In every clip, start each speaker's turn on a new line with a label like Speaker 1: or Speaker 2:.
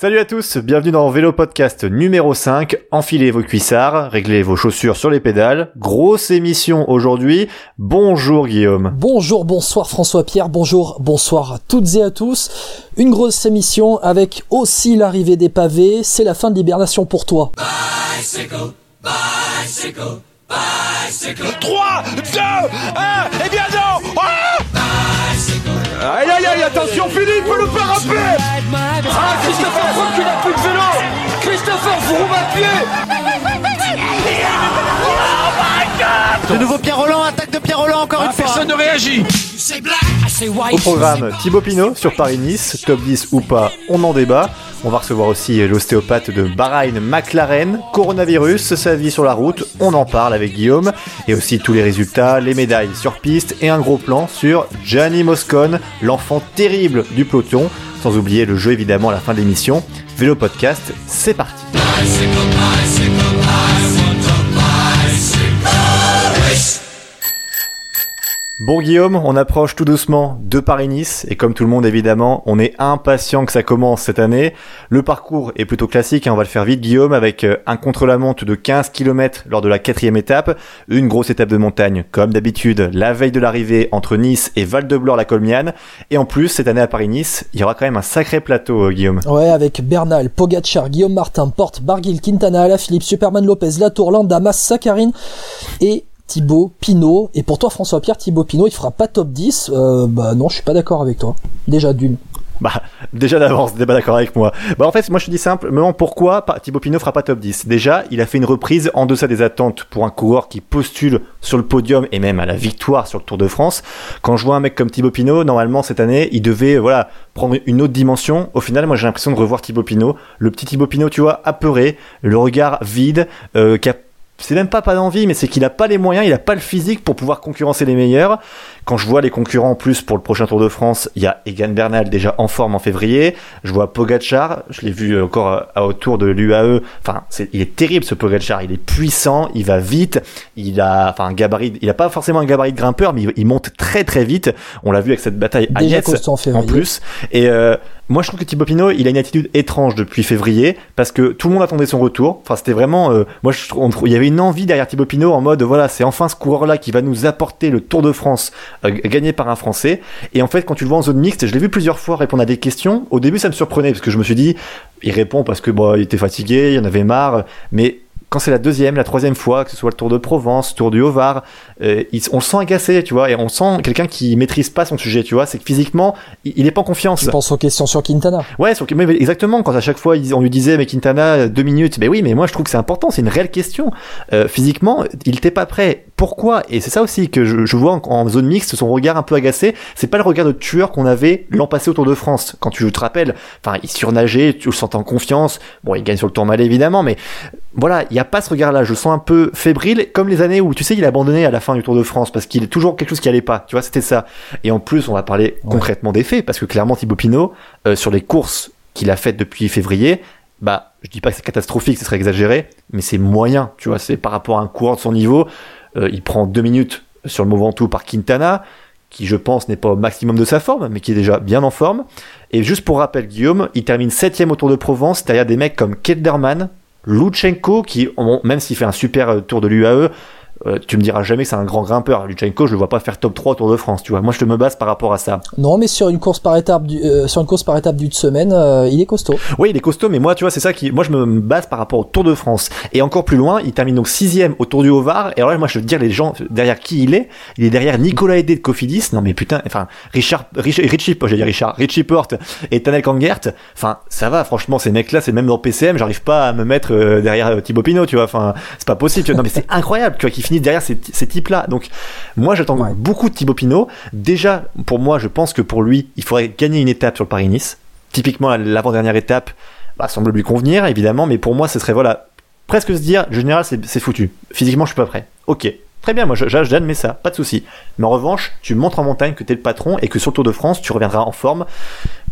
Speaker 1: Salut à tous, bienvenue dans Vélo Podcast numéro 5. Enfilez vos cuissards, réglez vos chaussures sur les pédales. Grosse émission aujourd'hui. Bonjour Guillaume.
Speaker 2: Bonjour, bonsoir François-Pierre, bonjour, bonsoir à toutes et à tous. Une grosse émission avec aussi l'arrivée des pavés. C'est la fin de l'hibernation pour toi. Bicycle, bicycle,
Speaker 3: bicycle. 3, 2, 1, et bien non ah Aïe aïe aïe, attention Philippe, le faire rappeler Ah, Christopher Froome qui n'a plus de vélo. Christopher Froome à pied
Speaker 4: De nouveau Pierre Roland, attaque de Pierre Roland encore une fois.
Speaker 3: Personne ne réagit.
Speaker 1: Au programme, Thibaut Pinot sur Paris-Nice, top 10 ou pas, on en débat. On va recevoir aussi l'ostéopathe de Bahreïn, McLaren, coronavirus, sa vie sur la route, on en parle avec Guillaume, et aussi tous les résultats, les médailles sur piste et un gros plan sur Gianni Moscone, l'enfant terrible du peloton, sans oublier le jeu évidemment à la fin de l'émission. Vélo Podcast, c'est parti. Bon Guillaume, on approche tout doucement de Paris-Nice et comme tout le monde évidemment, on est impatient que ça commence cette année. Le parcours est plutôt classique, hein, on va le faire vite Guillaume, avec euh, un contre-la-montre de 15 km lors de la quatrième étape, une grosse étape de montagne comme d'habitude, la veille de l'arrivée entre Nice et Val-de-Blore-la-Colmiane. Et en plus, cette année à Paris-Nice, il y aura quand même un sacré plateau euh, Guillaume.
Speaker 2: Ouais, avec Bernal, Pogacar, Guillaume Martin, Porte, Barguil, Quintana, Alaphilippe, Superman Lopez, Latour, Landa, Mas, Saccharine et Thibaut Pinot. Et pour toi, François-Pierre, Thibaut Pinot, il fera pas top 10. Euh, bah non, je suis pas d'accord avec toi. Déjà d'une.
Speaker 1: Bah, déjà d'avance, t'es pas d'accord avec moi. Bah, en fait, moi, je te dis simplement pourquoi Thibaut Pinot fera pas top 10. Déjà, il a fait une reprise en deçà des attentes pour un coureur qui postule sur le podium et même à la victoire sur le Tour de France. Quand je vois un mec comme Thibaut Pinot, normalement, cette année, il devait, voilà, prendre une autre dimension. Au final, moi, j'ai l'impression de revoir Thibaut Pinot. Le petit Thibaut Pinot, tu vois, apeuré, le regard vide, euh, c'est même pas pas d'envie, mais c'est qu'il a pas les moyens, il a pas le physique pour pouvoir concurrencer les meilleurs. Quand je vois les concurrents en plus pour le prochain Tour de France, il y a Egan Bernal déjà en forme en février. Je vois Pogachar, je l'ai vu encore à, autour de l'UAE. Enfin, c'est, il est terrible ce Pogachar. Il est puissant, il va vite, il a, enfin, un gabarit. Il a pas forcément un gabarit de grimpeur, mais il, monte très très vite. On l'a vu avec cette bataille à en, plus. Et euh, moi, je trouve que Thibaut Pinot, il a une attitude étrange depuis février parce que tout le monde attendait son retour. Enfin, c'était vraiment, euh, moi, je trouve, il y avait une envie derrière Thibaut Pinot en mode, voilà, c'est enfin ce coureur-là qui va nous apporter le Tour de France euh, gagné par un Français. Et en fait, quand tu le vois en zone mixte, je l'ai vu plusieurs fois répondre à des questions. Au début, ça me surprenait parce que je me suis dit, il répond parce que bon, il était fatigué, il en avait marre. Mais quand c'est la deuxième, la troisième fois, que ce soit le Tour de Provence, Tour du Haut-Var, euh, on sent agacé, tu vois, et on sent quelqu'un qui maîtrise pas son sujet, tu vois, c'est que physiquement, il, il, est pas en confiance.
Speaker 2: Tu penses aux questions sur Quintana
Speaker 1: Ouais, sur, mais exactement, quand à chaque fois on lui disait, mais Quintana, deux minutes, mais oui, mais moi je trouve que c'est important, c'est une réelle question. Euh, physiquement, il était pas prêt. Pourquoi Et c'est ça aussi que je, je vois en, zone mixte, son regard un peu agacé, c'est pas le regard de tueur qu'on avait l'an passé au Tour de France, quand tu te rappelles, enfin, il surnageait, tu le sentais en confiance, bon, il gagne sur le tour malais évidemment, mais voilà, il n'y a pas ce regard-là. Je le sens un peu fébrile, comme les années où, tu sais, il a abandonné à la fin du Tour de France parce qu'il est toujours quelque chose qui allait pas. Tu vois, c'était ça. Et en plus, on va parler concrètement des faits parce que clairement, Thibaut Pinot, euh, sur les courses qu'il a faites depuis février, bah, je dis pas que c'est catastrophique, ce serait exagéré, mais c'est moyen. Tu vois, c'est par rapport à un coureur de son niveau. Euh, il prend deux minutes sur le Mont Ventoux par Quintana, qui je pense n'est pas au maximum de sa forme, mais qui est déjà bien en forme. Et juste pour rappel, Guillaume, il termine septième au Tour de Provence derrière des mecs comme Kelderman, Luchenko, qui, même s'il fait un super euh, tour de l'UAE, euh, tu me diras jamais que c'est un grand grimpeur. Luchenko, je le vois pas faire top 3 Tour de France, tu vois. Moi, je te me base par rapport à ça.
Speaker 2: Non, mais sur une course par étape, du, euh, sur une course par étape d'une semaine, euh, il est costaud.
Speaker 1: Oui, il est costaud, mais moi, tu vois, c'est ça qui, moi, je me base par rapport au Tour de France. Et encore plus loin, il termine donc sixième au Tour du Haut-Var. Et alors là, moi, je veux dire les gens derrière qui il est. Il est derrière Nicolas Aidé de Cofidis. Non, mais putain, enfin, Richard, Richie, Richie, j'ai dire Richard, Richie Porte et Tanel Kangert. Enfin, ça va, franchement, ces mecs-là, c'est même dans PCM, j'arrive pas à me mettre derrière Thibaut Pinot, tu vois. Enfin, c'est pas possible. Tu vois. Non, mais c'est incroyable, tu vois, finissent derrière ces, ces types-là. Donc, moi, j'attends beaucoup de Thibaut Pinot. Déjà, pour moi, je pense que pour lui, il faudrait gagner une étape sur le Paris-Nice. Typiquement, l'avant-dernière étape bah, semble lui convenir, évidemment, mais pour moi, ce serait, voilà, presque se dire, général, c'est foutu. Physiquement, je suis pas prêt. Ok, Très bien, moi j'admets ça, pas de souci. Mais en revanche, tu montres en montagne que tu es le patron et que sur le Tour de France, tu reviendras en forme.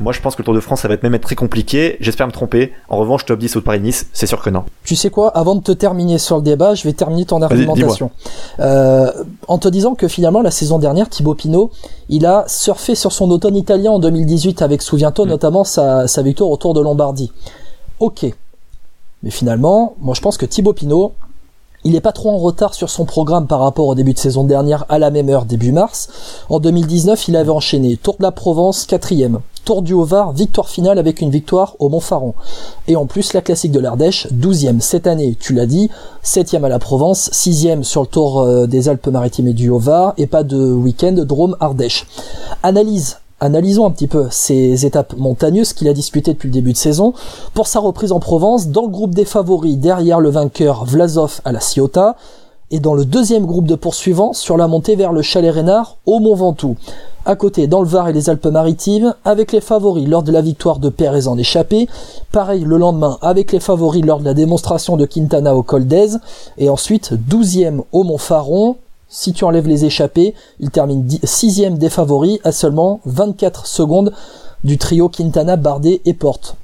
Speaker 1: Moi je pense que le Tour de France, ça va être même être très compliqué. J'espère me tromper. En revanche, top 10 au Paris-Nice, c'est sûr que non.
Speaker 2: Tu sais quoi Avant de te terminer sur le débat, je vais terminer ton argumentation. Euh, en te disant que finalement, la saison dernière, Thibaut Pinot, il a surfé sur son automne italien en 2018 avec, souviens-toi, mm. notamment sa, sa victoire au Tour de Lombardie. Ok. Mais finalement, moi je pense que Thibaut Pinot, il est pas trop en retard sur son programme par rapport au début de saison dernière à la même heure, début mars. En 2019, il avait enchaîné Tour de la Provence, quatrième. Tour du Haut-Var, victoire finale avec une victoire au Mont-Faron. Et en plus, la classique de l'Ardèche, douzième cette année, tu l'as dit, septième à la Provence, sixième sur le Tour euh, des Alpes-Maritimes et du Haut-Var, et pas de week-end Drôme-Ardèche. Analyse Analysons un petit peu ces étapes montagneuses qu'il a disputées depuis le début de saison. Pour sa reprise en Provence, dans le groupe des favoris derrière le vainqueur Vlasov à la Ciotat, et dans le deuxième groupe de poursuivants sur la montée vers le Chalet Reynard au Mont Ventoux. À côté, dans le Var et les Alpes-Maritimes, avec les favoris lors de la victoire de Pérez en échappée. Pareil le lendemain avec les favoris lors de la démonstration de Quintana au Col d'Aise. Et ensuite, douzième au Mont Faron, si tu enlèves les échappés, il termine sixième des favoris à seulement 24 secondes du trio Quintana, Bardet et Porte.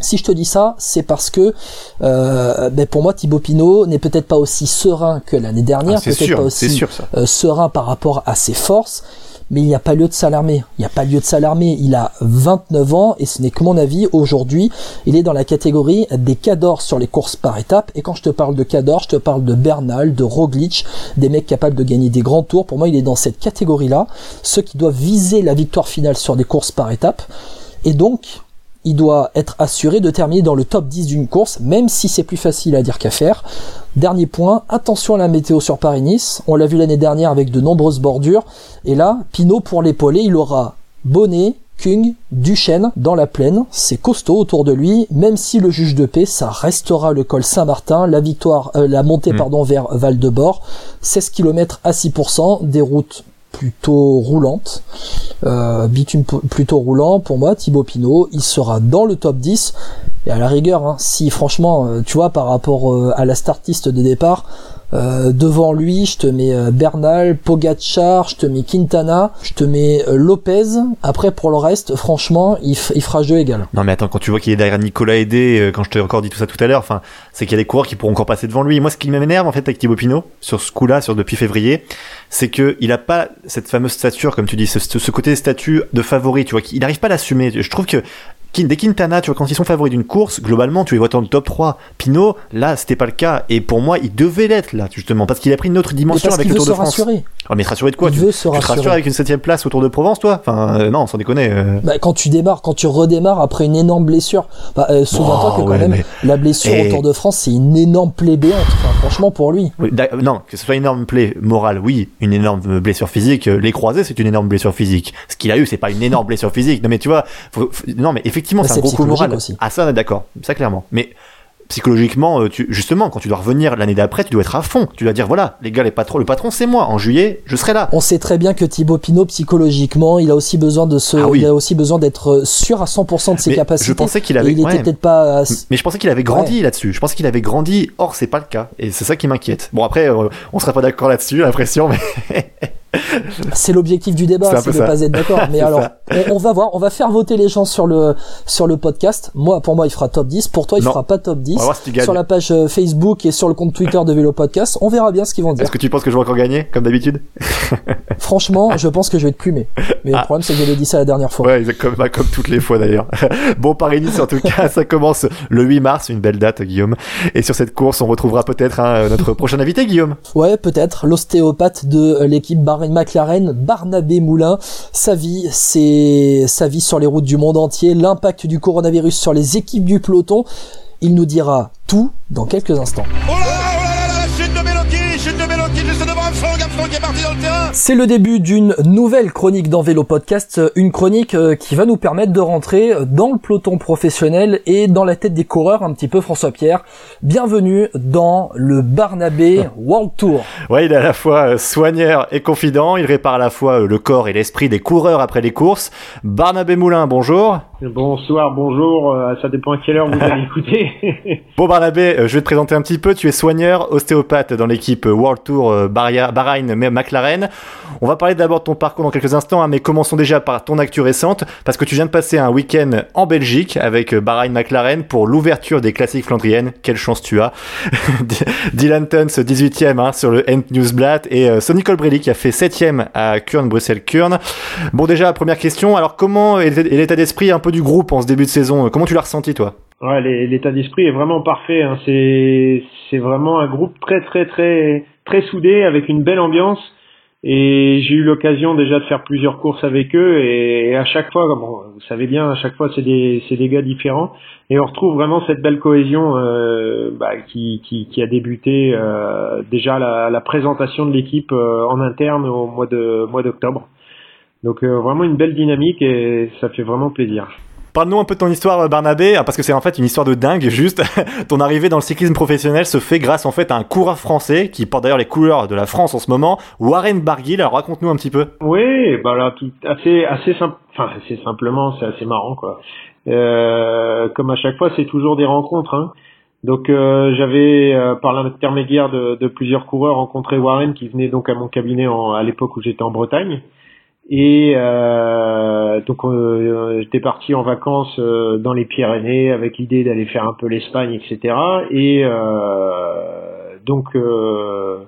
Speaker 2: Si je te dis ça, c'est parce que euh, ben pour moi Thibaut Pinot n'est peut-être pas aussi serein que l'année dernière,
Speaker 1: ah,
Speaker 2: peut-être pas aussi euh, serein par rapport à ses forces mais il n'y a pas lieu de s'alarmer. Il n'y a pas lieu de s'alarmer. Il a 29 ans et ce n'est que mon avis. Aujourd'hui, il est dans la catégorie des cadors sur les courses par étapes. Et quand je te parle de cadors, je te parle de Bernal, de Roglic, des mecs capables de gagner des grands tours. Pour moi, il est dans cette catégorie-là. Ceux qui doivent viser la victoire finale sur des courses par étapes. Et donc, il doit être assuré de terminer dans le top 10 d'une course, même si c'est plus facile à dire qu'à faire. Dernier point, attention à la météo sur Paris-Nice. On l'a vu l'année dernière avec de nombreuses bordures. Et là, Pinot pour l'épauler, il aura Bonnet, Kung, Duchesne dans la plaine, c'est costaud autour de lui, même si le juge de paix, ça restera le col Saint-Martin, la victoire, euh, la montée hmm. pardon vers Val de Bord, 16 km à 6%, des routes plutôt roulante, euh, bitume plutôt roulant. Pour moi, Thibaut Pinot, il sera dans le top 10 et à la rigueur, hein, si franchement, euh, tu vois, par rapport euh, à la startiste de départ, euh, devant lui, je te mets euh, Bernal, Pogacar, je te mets Quintana, je te mets euh, Lopez. Après, pour le reste, franchement, il, il, fera jeu égal.
Speaker 1: Non, mais attends, quand tu vois qu'il est derrière Nicolas Aidé, quand je t'ai encore dit tout ça tout à l'heure, enfin, c'est qu'il y a des coureurs qui pourront encore passer devant lui. Moi, ce qui m'énerve en fait avec Thibaut Pinot sur ce coup-là, sur depuis février, c'est que il a pas cette fameuse stature, comme tu dis, ce, côté statut de favori, tu vois, qu'il n'arrive pas à l'assumer. Je trouve que des Quintana, tu vois, quand ils sont favoris d'une course, globalement, tu les vois dans le top 3. Pinot, là, c'était pas le cas. Et pour moi, il devait l'être, là, justement, parce qu'il a pris une autre dimension avec le Tour de France.
Speaker 2: Rassurer.
Speaker 1: Oh, mais se rassurer de quoi
Speaker 2: il
Speaker 1: tu,
Speaker 2: veut se
Speaker 1: te rassures avec une septième place au Tour de Provence, toi Enfin, euh, non, sans déconner. Euh.
Speaker 2: Bah, quand tu démarres, quand tu redémarres après une énorme blessure, bah, euh, souviens-toi que quand même, la blessure au Tour de France, c'est une énorme plaie béante. Enfin, franchement, pour lui.
Speaker 1: non, que ce soit une énorme plaie morale, oui, une énorme blessure physique. Les croisés, c'est une énorme blessure physique. Ce qu'il a eu, c'est pas une énorme blessure physique. Non, mais tu vois, non, mais effectivement, bah, c'est un gros coup moral. Aussi. Ah, ça, d'accord, ça clairement. Mais psychologiquement, euh, tu, justement, quand tu dois revenir l'année d'après, tu dois être à fond. Tu dois dire voilà, les gars, les patrons, le patron, c'est moi. En juillet, je serai là.
Speaker 2: On sait très bien que Thibaut Pinot, psychologiquement, il a aussi besoin de se, ah il a aussi besoin d'être sûr à 100% de ses capacités.
Speaker 1: Je pensais qu'il avait,
Speaker 2: il était peut-être pas.
Speaker 1: Mais je pensais qu'il avait grandi là-dessus. Je pensais qu'il avait grandi. Or, c'est pas le cas. Et c'est ça qui m'inquiète. Bon, après, euh, on sera pas d'accord là-dessus, l'impression, mais.
Speaker 2: c'est l'objectif du débat, c'est de pas être d'accord. Mais alors, on, va voir, on va faire voter les gens sur le sur le podcast. Moi, pour moi, il fera top 10. Pour toi, il fera pas top 10. sur la page euh, Facebook et sur le compte Twitter de Vélo Podcast, on verra bien ce qu'ils vont dire.
Speaker 1: Est-ce que tu penses que je vais encore gagner, comme d'habitude?
Speaker 2: Franchement, je pense que je vais te plumer. Mais le ah. problème, c'est que j'avais dit ça la dernière fois.
Speaker 1: Ouais, comme, comme toutes les fois d'ailleurs. bon, Paris-Nice, en tout cas, ça commence le 8 mars, une belle date, Guillaume. Et sur cette course, on retrouvera peut-être hein, notre prochain invité, Guillaume.
Speaker 2: Ouais, peut-être l'ostéopathe de euh, l'équipe McLaren, Barnabé Moulin. Sa vie, c'est sa vie sur les routes du monde entier, l'impact du coronavirus sur les équipes du peloton. Il nous dira tout dans quelques instants. C'est le début d'une nouvelle chronique dans Vélo Podcast, une chronique euh, qui va nous permettre de rentrer dans le peloton professionnel et dans la tête des coureurs un petit peu François Pierre. Bienvenue dans le Barnabé World Tour.
Speaker 1: Ouais, il est à la fois euh, soigneur et confident, il répare à la fois euh, le corps et l'esprit des coureurs après les courses. Barnabé Moulin, bonjour.
Speaker 5: Bonsoir, bonjour, euh, ça dépend à quelle heure vous allez écouter.
Speaker 1: bon Barnabé, euh, je vais te présenter un petit peu, tu es soigneur, ostéopathe dans l'équipe World Tour euh, Bahreïn McLaren. On va parler d'abord de ton parcours dans quelques instants, hein, mais commençons déjà par ton actu récente, parce que tu viens de passer un week-end en Belgique avec Bahreïn McLaren pour l'ouverture des classiques flandriennes. Quelle chance tu as Dylan Tuns 18ème hein, sur le End Newsblatt et Sonny Colbrelli qui a fait 7ème à Kurn, Bruxelles-Kurn. Bon déjà, première question, alors comment est l'état d'esprit un peu du groupe en ce début de saison. Comment tu l'as ressenti, toi?
Speaker 5: Ouais, l'état d'esprit est vraiment parfait. Hein. C'est vraiment un groupe très très très très soudé avec une belle ambiance. Et j'ai eu l'occasion déjà de faire plusieurs courses avec eux et à chaque fois, vous savez bien, à chaque fois c'est des gars différents et on retrouve vraiment cette belle cohésion euh, bah, qui, a débuté euh, déjà la, présentation de l'équipe euh, en interne au mois de mois d'octobre. Donc euh, vraiment une belle dynamique et ça fait vraiment plaisir.
Speaker 1: Parle-nous un peu de ton histoire, euh, Barnabé, parce que c'est en fait une histoire de dingue, juste. ton arrivée dans le cyclisme professionnel se fait grâce en fait à un coureur français qui porte d'ailleurs les couleurs de la France en ce moment, Warren Barguil. Alors raconte-nous un petit peu.
Speaker 5: Oui, bah là, tout assez, assez simple, enfin assez simplement, c'est assez marrant quoi. Euh, comme à chaque fois, c'est toujours des rencontres. Hein. Donc euh, j'avais euh, par l'intermédiaire de, de, plusieurs coureurs rencontré Warren qui venait donc à mon cabinet en, à l'époque où j'étais en Bretagne. Et euh, donc euh, j'étais parti en vacances euh, dans les Pyrénées avec l'idée d'aller faire un peu l'Espagne, etc. Et euh, donc je,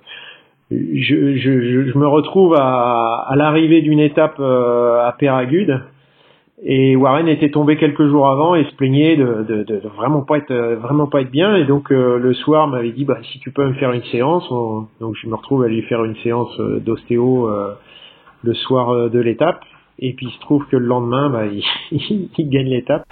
Speaker 5: je, je, me retrouve à, à l'arrivée d'une étape à Péragude. Et Warren était tombé quelques jours avant et se plaignait de, de, de, vraiment pas être vraiment pas être bien et donc le soir m'avait dit bah si tu peux me faire une séance donc je me retrouve à lui faire une séance d'ostéo le soir euh, de l'étape. Et puis il se trouve que le lendemain, bah, il, il, gagne l'étape.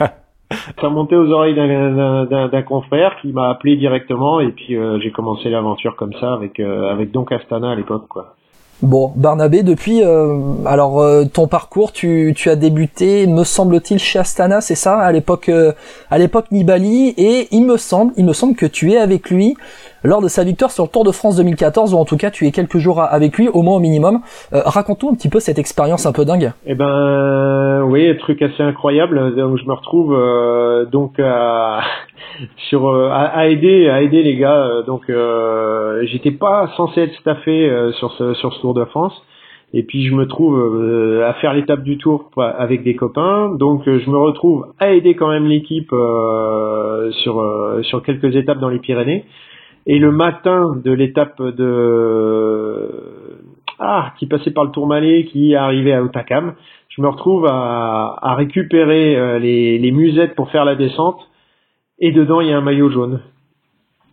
Speaker 5: Ça montait aux oreilles d'un confrère qui m'a appelé directement et puis euh, j'ai commencé l'aventure comme ça avec euh, avec Don Castana à l'époque quoi.
Speaker 2: Bon, Barnabé, depuis, euh, alors euh, ton parcours, tu, tu as débuté, me semble-t-il, chez Astana, c'est ça, à l'époque, euh, à l'époque Nibali, et il me semble, il me semble que tu es avec lui lors de sa victoire sur le Tour de France 2014, ou en tout cas tu es quelques jours avec lui, au moins au minimum. Raconte-nous un petit peu cette expérience un peu dingue.
Speaker 5: Eh ben, oui, truc assez incroyable. Donc je me retrouve donc à sur euh, à, aider à aider les gars. Euh, donc euh, j'étais pas censé être staffé sur ce sur ce Tour de France. Et puis je me trouve à faire l'étape du Tour avec des copains. Donc je me retrouve à aider quand même l'équipe sur sur quelques étapes dans les Pyrénées. Et le matin de l'étape de ah qui passait par le Tourmalet, qui arrivait à Otakam, je me retrouve à, à récupérer les, les musettes pour faire la descente et dedans il y a un maillot jaune.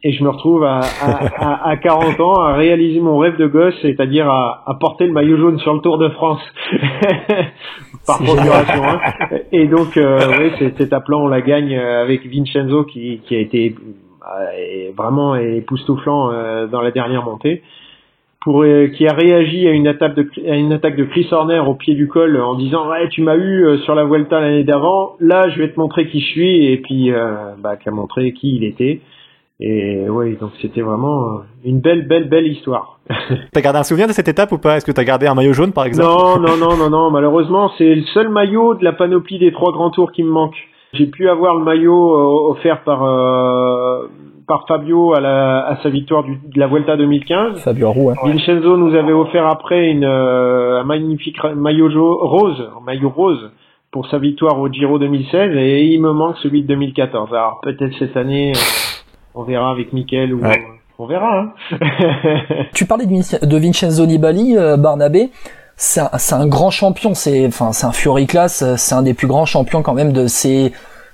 Speaker 5: Et je me retrouve à, à, à, 40 ans à réaliser mon rêve de gosse, c'est-à-dire à, porter le maillot jaune sur le Tour de France par procuration. Hein. Et donc, euh, oui, cette étape-là, on la gagne euh, avec Vincenzo qui, qui a été euh, vraiment époustouflant euh, dans la dernière montée. Pour euh, qui a réagi à une attaque de à une attaque de Chris Horner au pied du col en disant ouais tu m'as eu sur la Vuelta l'année d'avant. Là je vais te montrer qui je suis. Et puis euh, bah qui a montré qui il était. Et oui donc c'était vraiment une belle belle belle histoire.
Speaker 1: t'as gardé un souvenir de cette étape ou pas? Est-ce que t'as gardé un maillot jaune par exemple?
Speaker 5: Non non non non non. Malheureusement c'est le seul maillot de la panoplie des trois grands tours qui me manque. J'ai pu avoir le maillot offert par par Fabio à, la, à sa victoire du, de la Vuelta 2015.
Speaker 2: Fabio Roux.
Speaker 5: Vincenzo nous avait offert après une, euh, un magnifique maillot rose, un maillot rose pour sa victoire au Giro 2016 et il me manque celui de 2014. Alors peut-être cette année, euh, on verra avec Mickaël ou on verra. Hein.
Speaker 2: tu parlais de, Vincenzo Nibali, euh, Barnabé. C'est un, un, grand champion, c'est enfin c'est un Fury class, c'est un des plus grands champions quand même de ces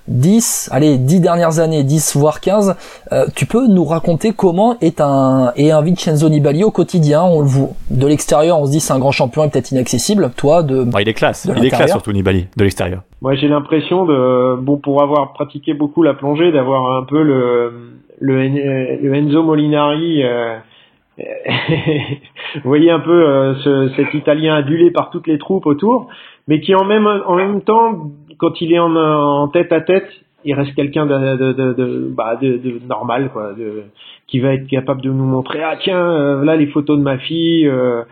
Speaker 2: 10, allez, 10 dernières années, 10 voire 15, euh, tu peux nous raconter comment est un, est un Vincenzo Nibali au quotidien? On le voit de l'extérieur, on se dit c'est un grand champion et peut-être inaccessible. Toi, de.
Speaker 1: Bah, il est classe, il est classe surtout Nibali de l'extérieur.
Speaker 5: Moi, j'ai l'impression de, bon, pour avoir pratiqué beaucoup la plongée, d'avoir un peu le, le, Enzo Molinari. Euh, vous voyez un peu euh, ce, cet Italien adulé par toutes les troupes autour, mais qui en même en même temps quand il est en, tête à tête, il reste quelqu'un de, de, de, bah, de, normal, quoi, qui va être capable de nous montrer ah tiens, euh, là les photos de ma fille. Euh,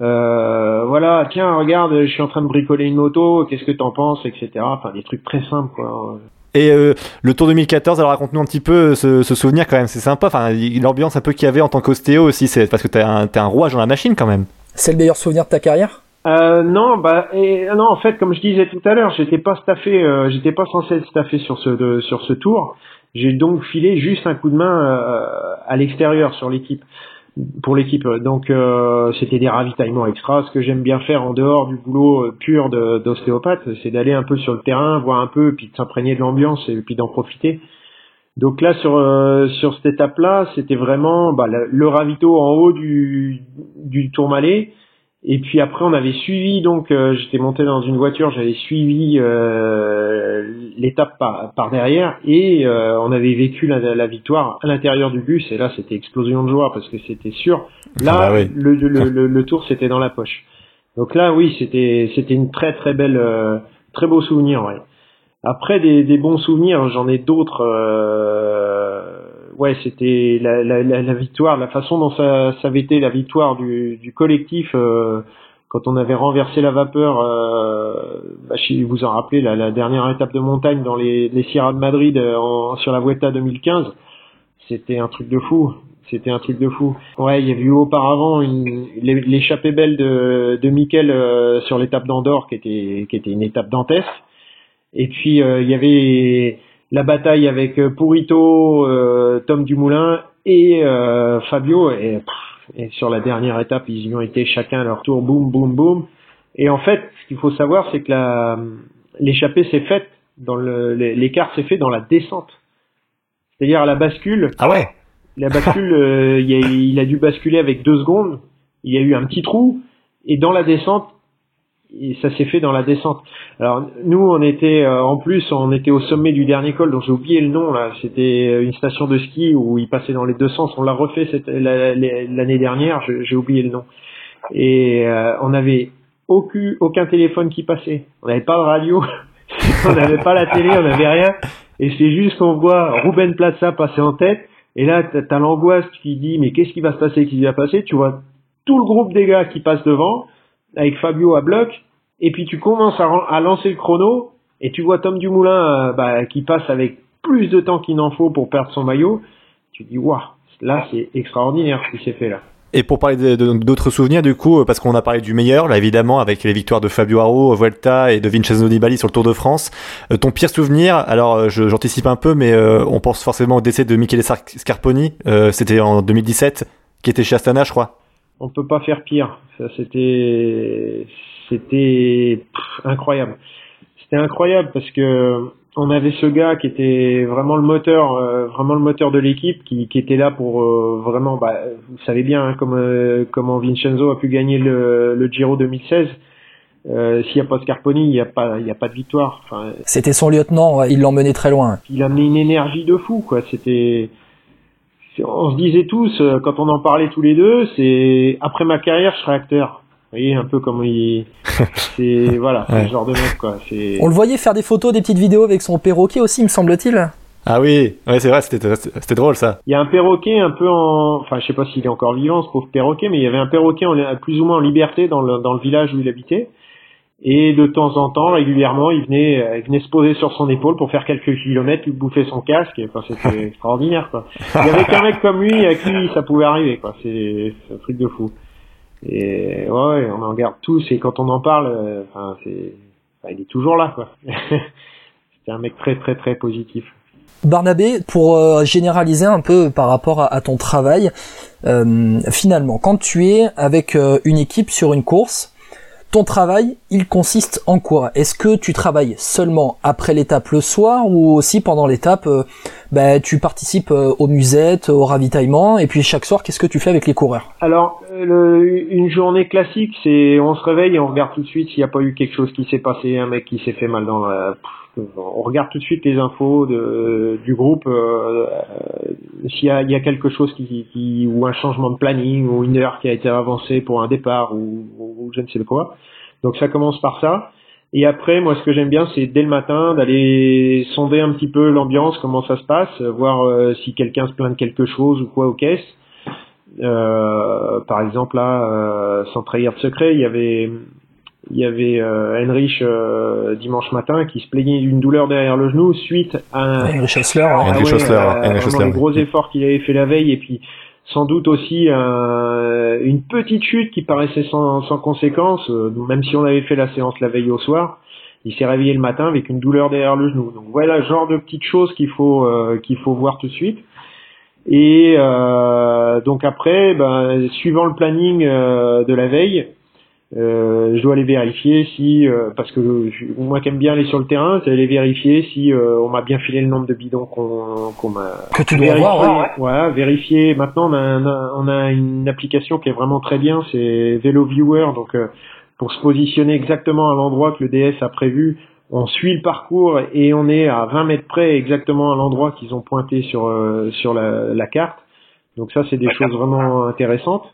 Speaker 5: Euh, voilà, tiens, regarde, je suis en train de bricoler une moto, qu'est-ce que t'en penses, etc. Enfin, des trucs très simples, quoi.
Speaker 1: Et euh, le Tour 2014, alors raconte-nous un petit peu ce, ce souvenir quand même, c'est sympa. Enfin, l'ambiance un peu qu'il y avait en tant qu'ostéo aussi, c'est parce que t'es un, t'es un rouage dans la machine quand même.
Speaker 2: C'est le meilleur souvenir de ta carrière?
Speaker 5: Euh, non, bah, et, non, en fait, comme je disais tout à l'heure, j'étais pas staffé, euh, j'étais pas censé être staffé sur ce de- sur ce tour. J'ai donc filé juste un coup de main euh, à l'extérieur sur l'équipe, pour l'équipe. Donc, euh, c'était des ravitaillements extra. Ce que j'aime bien faire en dehors du boulot euh, pur d'ostéopathe, c'est d'aller un peu sur le terrain, voir un peu, puis de s'imprégner de l'ambiance et puis d'en profiter. Donc là, sur euh, sur cette étape-là, c'était vraiment bah, le, le ravito en haut du du Tourmalet. Et puis après, on avait suivi, donc euh, j'étais monté dans une voiture, j'avais suivi euh, l'étape par, par derrière et euh, on avait vécu la, la victoire à l'intérieur du bus. Et là, c'était explosion de joie parce que c'était sûr. Là,
Speaker 1: Ah bah oui.
Speaker 5: le, le, le, le tour, c'était dans la poche. Donc là, oui, c'était c'était une très très belle, euh, très beau souvenir. Ouais. Après des, des bons souvenirs, j'en ai d'autres. Ouais, c'était la, la, la, victoire, la façon dont ça, ça avait été la victoire du, du collectif euh, quand on avait renversé la vapeur. Euh, bah, vous en rappelez, la, la dernière étape de montagne dans les, les Sierra de Madrid euh, en- sur la Vuelta 2015, c'était un truc de fou. C'était un truc de fou. Ouais, il y avait eu auparavant l'échappée belle de, de Mikel euh, sur l'étape d'Andorre qui était, qui était une étape dantesque. Et puis euh, il y avait la bataille avec euh, Purito, euh, Tom Dumoulin et euh, Fabio. Et, pff, et sur la dernière étape, ils y ont été chacun à leur tour, boum, boum, boum. Et en fait, ce qu'il faut savoir, c'est que la l'échappée s'est faite dans l'écart s'est fait dans la descente. C'est-à-dire à la bascule,
Speaker 1: Ah ouais
Speaker 5: la bascule, euh, il, a, il a dû basculer avec deux secondes. Il y a eu un petit trou et dans la descente, et ça s'est fait dans la descente. Alors nous, on était euh, en plus, on était au sommet du dernier col, dont j'ai oublié le nom là. C'était une station de ski où il passait dans les deux sens. On l'a refait cette- la- la- l'année dernière. J'ai oublié le nom. Et euh, on avait aucun, aucun téléphone qui passait. On n'avait pas de radio. on n'avait pas la télé. On n'avait rien. Et c'est juste qu'on voit Ruben Plaza passer en tête. Et là, t'as l'angoisse qui dit, mais qu'est-ce qui va se passer, qu'est-ce qui va passer? Tu vois tout le groupe des gars qui passent devant, avec Fabio à bloc, et puis tu commences à, lancer le chrono, et tu vois Tom Dumoulin euh, bah, qui passe avec plus de temps qu'il n'en faut pour perdre son maillot. Tu dis, waouh, là c'est extraordinaire ce qui s'est fait là.
Speaker 1: Et pour parler d'autres souvenirs, du coup, euh, parce qu'on a parlé du meilleur, là évidemment, avec les victoires de Fabio Haro, Vuelta et de Vincenzo Nibali sur le Tour de France. Euh, ton pire souvenir, alors j'anticipe un peu, mais on pense forcément au décès de Michele Scarponi. C'était en 2017, qui était chez Astana, je crois.
Speaker 5: On peut pas faire pire. Ça c'était c'était incroyable. C'était incroyable parce que on avait ce gars qui était vraiment le moteur, euh, vraiment le moteur de l'équipe, qui, qui était là pour euh, vraiment. Bah, vous savez bien hein, comme, euh, comment Vincenzo a pu gagner le, le Giro 2016. Euh, S'il n'y a pas Scarponi, il n'y a pas, il y a pas de victoire. Enfin,
Speaker 2: C'était son lieutenant, il l'emmenait très loin.
Speaker 5: il a amené une énergie de fou, quoi. C'était, on se disait tous euh, quand on en parlait tous les deux, c'est après ma carrière, je serai acteur. Vous voyez un peu comme il, c'est voilà, c'est
Speaker 1: Ouais.
Speaker 5: ce genre de mec, quoi. C'est
Speaker 2: On le voyait faire des photos, des petites vidéos avec son perroquet aussi, me semble-t-il.
Speaker 1: Ah oui, ouais, c'est vrai, c'était c'était drôle ça.
Speaker 5: Il y a un perroquet un peu en, enfin, je sais pas s'il est encore vivant, ce pauvre perroquet, mais il y avait un perroquet en, plus ou moins en liberté dans le, dans le village où il habitait. Et de temps en temps, régulièrement, il venait, euh, il venait se poser sur son épaule pour faire quelques kilomètres, lui bouffer son casque. Et, enfin, c'était extraordinaire, quoi. Il y avait qu'un mec comme lui à qui ça pouvait arriver, quoi. C'est un truc de fou. Et ouais, on en garde tous. Et quand on en parle, euh, enfin, c'est, enfin, il est toujours là, quoi. C'était un mec très, très, très positif.
Speaker 2: Barnabé, pour euh, généraliser un peu par rapport à, à ton travail, euh, finalement, quand tu es avec une équipe sur une course, ton travail, il consiste en quoi? Est-ce que tu travailles seulement après l'étape le soir ou aussi pendant l'étape, euh, ben, tu participes euh, aux musettes, au ravitaillement, et puis chaque soir, qu'est-ce que tu fais avec les coureurs?
Speaker 5: Alors, euh, une journée classique, c'est on se réveille et on regarde tout de suite s'il n'y a pas eu quelque chose qui s'est passé, un mec qui s'est fait mal dans la... On regarde tout de suite les infos de, du groupe, euh, euh, s'il y a, y a quelque chose qui, qui ou un changement de planning ou une heure qui a été avancée pour un départ ou, ou je ne sais quoi. Donc ça commence par ça. Et après, moi, ce que j'aime bien, c'est dès le matin d'aller sonder un petit peu l'ambiance, comment ça se passe, voir euh, si quelqu'un se plaint de quelque chose ou quoi aux caisses. Euh, par exemple là, euh, sans trahir de secret, il y avait il y avait euh, Heinrich euh, dimanche matin qui se plaignait d'une douleur derrière le genou suite à un,
Speaker 2: Heinrich Hessler,
Speaker 5: ah
Speaker 2: ouais.
Speaker 5: Euh, gros efforts qu'il avait fait la veille et puis sans doute aussi un- une petite chute qui paraissait sans, sans conséquence, euh, même si on avait fait la séance la veille au soir. Il s'est réveillé le matin avec une douleur derrière le genou. Donc voilà le genre de petites choses qu'il faut euh, qu'il faut voir tout de suite. Et euh, donc après, ben, suivant le planning euh, de la veille, euh, je dois aller vérifier si, euh, parce que moi qui aime bien aller sur le terrain, c'est aller vérifier si euh, on m'a bien filé le nombre de bidons qu'on m'a
Speaker 2: Que tu dois
Speaker 5: vérifier,
Speaker 2: avoir, ouais.
Speaker 5: voilà, vérifier. Maintenant, on a, un- on a une application qui est vraiment très bien, c'est Velo Viewer. Donc, euh, pour se positionner exactement à l'endroit que le DS a prévu, on suit le parcours et on est à 20 mètres près exactement à l'endroit qu'ils ont pointé sur euh, sur la, la carte. Donc ça, c'est des choses vraiment intéressantes.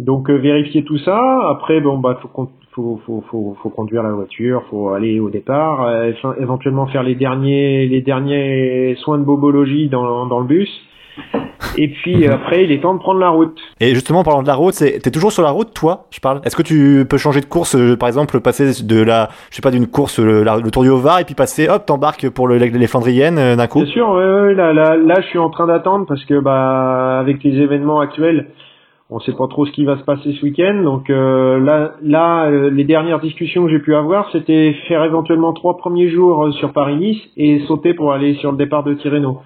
Speaker 5: Donc euh, vérifier tout ça. Après, bon bah faut, con- faut, faut, faut, faut conduire la voiture, faut aller au départ, euh, éventuellement faire les derniers les derniers soins de bobologie dans, dans le bus. Et puis
Speaker 1: Mhm.
Speaker 5: après, il est temps de prendre la route.
Speaker 1: Et justement, en parlant de la route, c'est, t'es toujours sur la route, toi, je parle? Est-ce que tu peux changer de course, euh, par exemple, passer de la, je sais pas, d'une course, le, la- le Tour du Haut-Var, et puis passer, hop, t'embarques pour le, les Flandriennes euh, d'un coup?
Speaker 5: Bien sûr, ouais, ouais, là, là, là, je suis en train d'attendre parce que bah avec les événements actuels, on sait pas trop ce qui va se passer ce week-end. Donc euh, là, là, euh, les dernières discussions que j'ai pu avoir, c'était faire éventuellement trois premiers jours euh, sur Paris-Nice et sauter pour aller sur le départ de Tirreno.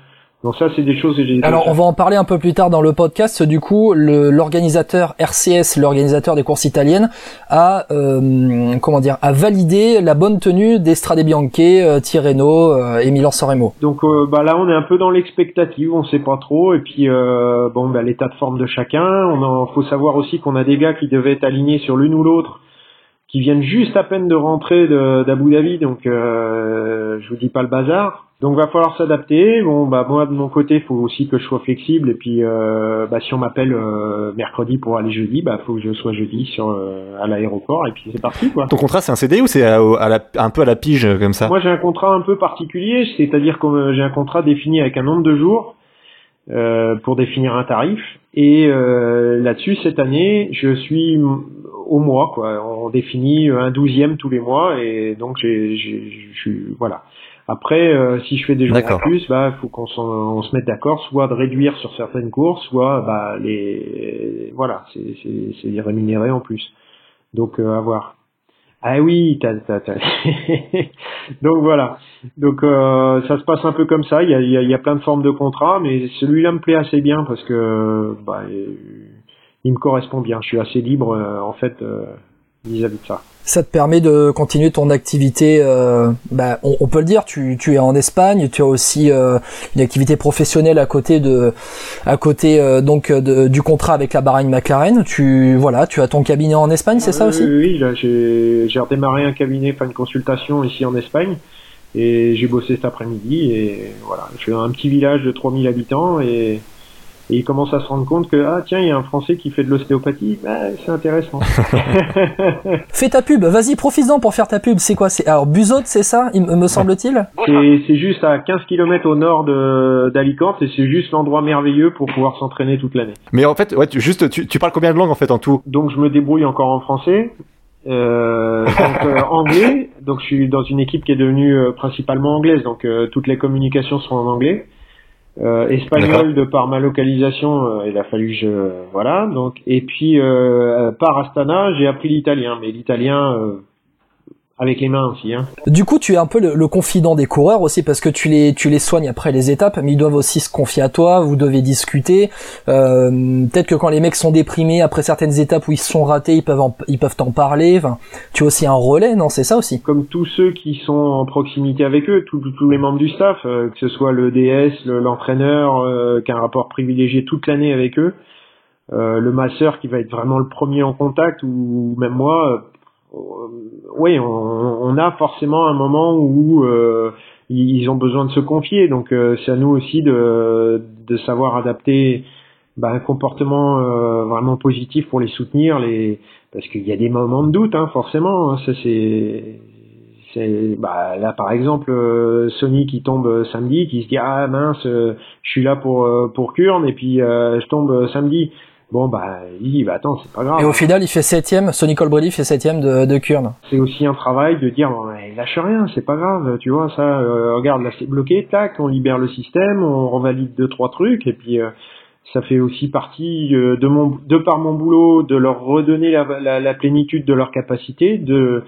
Speaker 5: Donc ça, c'est des choses que j'ai.
Speaker 2: Alors, on va en parler un peu plus tard dans le podcast. Du coup, le- l'organisateur RCS, l'organisateur des courses italiennes, a euh, comment dire, a validé la bonne tenue des Strade Bianche, euh, Tirreno euh, et Milan-San Remo.
Speaker 5: Donc euh, bah là, on est un peu dans l'expectative, on sait pas trop. Et puis euh, bon, bah, l'état de forme de chacun. On en faut savoir aussi qu'on a des gars qui devaient être alignés sur l'une ou l'autre, qui viennent juste à peine de rentrer de- d'Abu Dhabi. Donc euh, je vous dis pas le bazar. Donc va falloir s'adapter. Bon bah moi de mon côté, faut aussi que je sois flexible. Et puis euh, bah, si on m'appelle euh, mercredi pour aller jeudi, bah faut que je sois jeudi sur euh, à l'aéroport. Et puis c'est parti quoi.
Speaker 1: Ton contrat, c'est un CD ou c'est à, à la- un peu à la pige, euh, comme ça?
Speaker 5: Moi, j'ai un contrat un peu particulier, c'est-à-dire que euh, j'ai un contrat défini avec un nombre de jours euh, pour définir un tarif. Et euh, là-dessus, cette année, je suis au mois, quoi. On définit un douzième tous les mois, et donc j'ai, suis voilà. Après, euh, si je fais des jours en plus, bah, faut qu'on se mette d'accord, soit de réduire sur certaines courses, soit bah les voilà, c'est, c'est, c'est rémunéré en plus. Donc euh, à voir. Ah oui, t'as, t'as, t'as. donc voilà. Donc euh, ça se passe un peu comme ça. Il y a, il y a- plein de formes de contrats, mais celui-là me plaît assez bien parce que bah, il me correspond bien. Je suis assez libre euh, en fait euh, vis-à-vis de ça.
Speaker 2: Ça te permet de continuer ton activité. euh, bah, on, on peut le dire, tu, tu es en Espagne, tu as aussi euh, une activité professionnelle à côté de, à côté euh, donc de- du contrat avec la Bahrain McLaren. Tu voilà, tu as ton cabinet en Espagne, c'est ça aussi?
Speaker 5: Oui, là, j'ai, j'ai redémarré un cabinet, enfin une consultation ici en Espagne. Et j'ai bossé cet après-midi et voilà, je suis dans un petit village de 3000 habitants et, et ils commencent à se rendre compte que ah tiens il y a un Français qui fait de l'ostéopathie, bah, c'est intéressant.
Speaker 2: Fais ta pub, vas-y, profite-en pour faire ta pub. C'est quoi? C'est alors Buzot, c'est ça, il me semble-t-il?
Speaker 5: C'est, c'est juste à 15 km au nord d'Alicante et c'est juste l'endroit merveilleux pour pouvoir s'entraîner toute l'année.
Speaker 1: Mais en fait, ouais, tu, juste, tu, tu parles combien de langues en fait en tout?
Speaker 5: Donc je me débrouille encore en français. Euh, donc euh, anglais, donc je suis dans une équipe qui est devenue euh, principalement anglaise, donc euh, toutes les communications sont en anglais. Euh, espagnol de par ma localisation, euh, il a fallu que je voilà donc et puis euh, par Astana j'ai appris l'italien, mais l'italien euh, avec les mains aussi. Hein.
Speaker 2: Du coup, tu es un peu le, le confident des coureurs aussi parce que tu les tu les soignes après les étapes, mais ils doivent aussi se confier à toi. Vous devez discuter. Euh, Peut-être que quand les mecs sont déprimés après certaines étapes où ils se sont ratés, ils peuvent en- ils peuvent t'en parler. Enfin, tu as aussi un relais, non C'est ça aussi?
Speaker 5: Comme tous ceux qui sont en proximité avec eux, tous tous les membres du staff, euh, que ce soit le DS, le- l'entraîneur, euh, qui a un rapport privilégié toute l'année avec eux, euh, le masseur qui va être vraiment le premier en contact, ou même moi, euh, oui, on, on a forcément un moment où euh, ils ont besoin de se confier. Donc euh, c'est à nous aussi de, de savoir adapter bah, un comportement euh, vraiment positif pour les soutenir, les parce qu'il y a des moments de doute, hein, forcément. hein, ça c'est bah là par exemple euh, Sony qui tombe euh, samedi qui se dit ah mince euh, je suis là pour euh, pour Kurn et puis euh, je tombe euh, samedi Bon bah il dit bah attends c'est pas grave.
Speaker 2: Et au final il fait septième, Sonny Colbrelli fait septième de, de Kurn.
Speaker 5: C'est aussi un travail de dire bon, bah, lâche rien, c'est pas grave, tu vois ça. Euh, regarde là c'est bloqué, tac, on libère le système, on revalide deux trois trucs et puis euh, ça fait aussi partie euh, de mon de par mon boulot de leur redonner la, la, la plénitude de leur capacité, de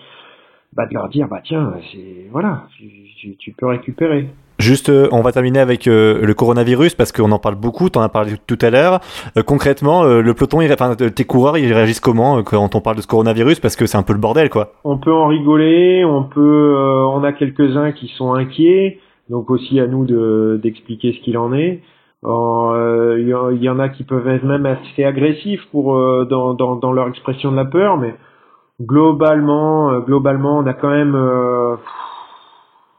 Speaker 5: bah, de leur dire bah tiens c'est voilà tu, tu, tu peux récupérer.
Speaker 1: Juste, euh, on va terminer avec euh, le coronavirus parce qu'on en parle beaucoup. T'en as parlé tout à l'heure. Euh, concrètement, le peloton, il, enfin, tes coureurs, ils réagissent comment quand on parle de ce coronavirus? Parce que c'est un peu le bordel, quoi.
Speaker 5: On peut en rigoler. On peut, on a quelques uns qui sont inquiets. Donc aussi à nous de d'expliquer ce qu'il en est. Il y, en a qui peuvent être même assez agressifs pour dans, dans, dans leur expression de la peur, mais globalement, globalement, on a quand même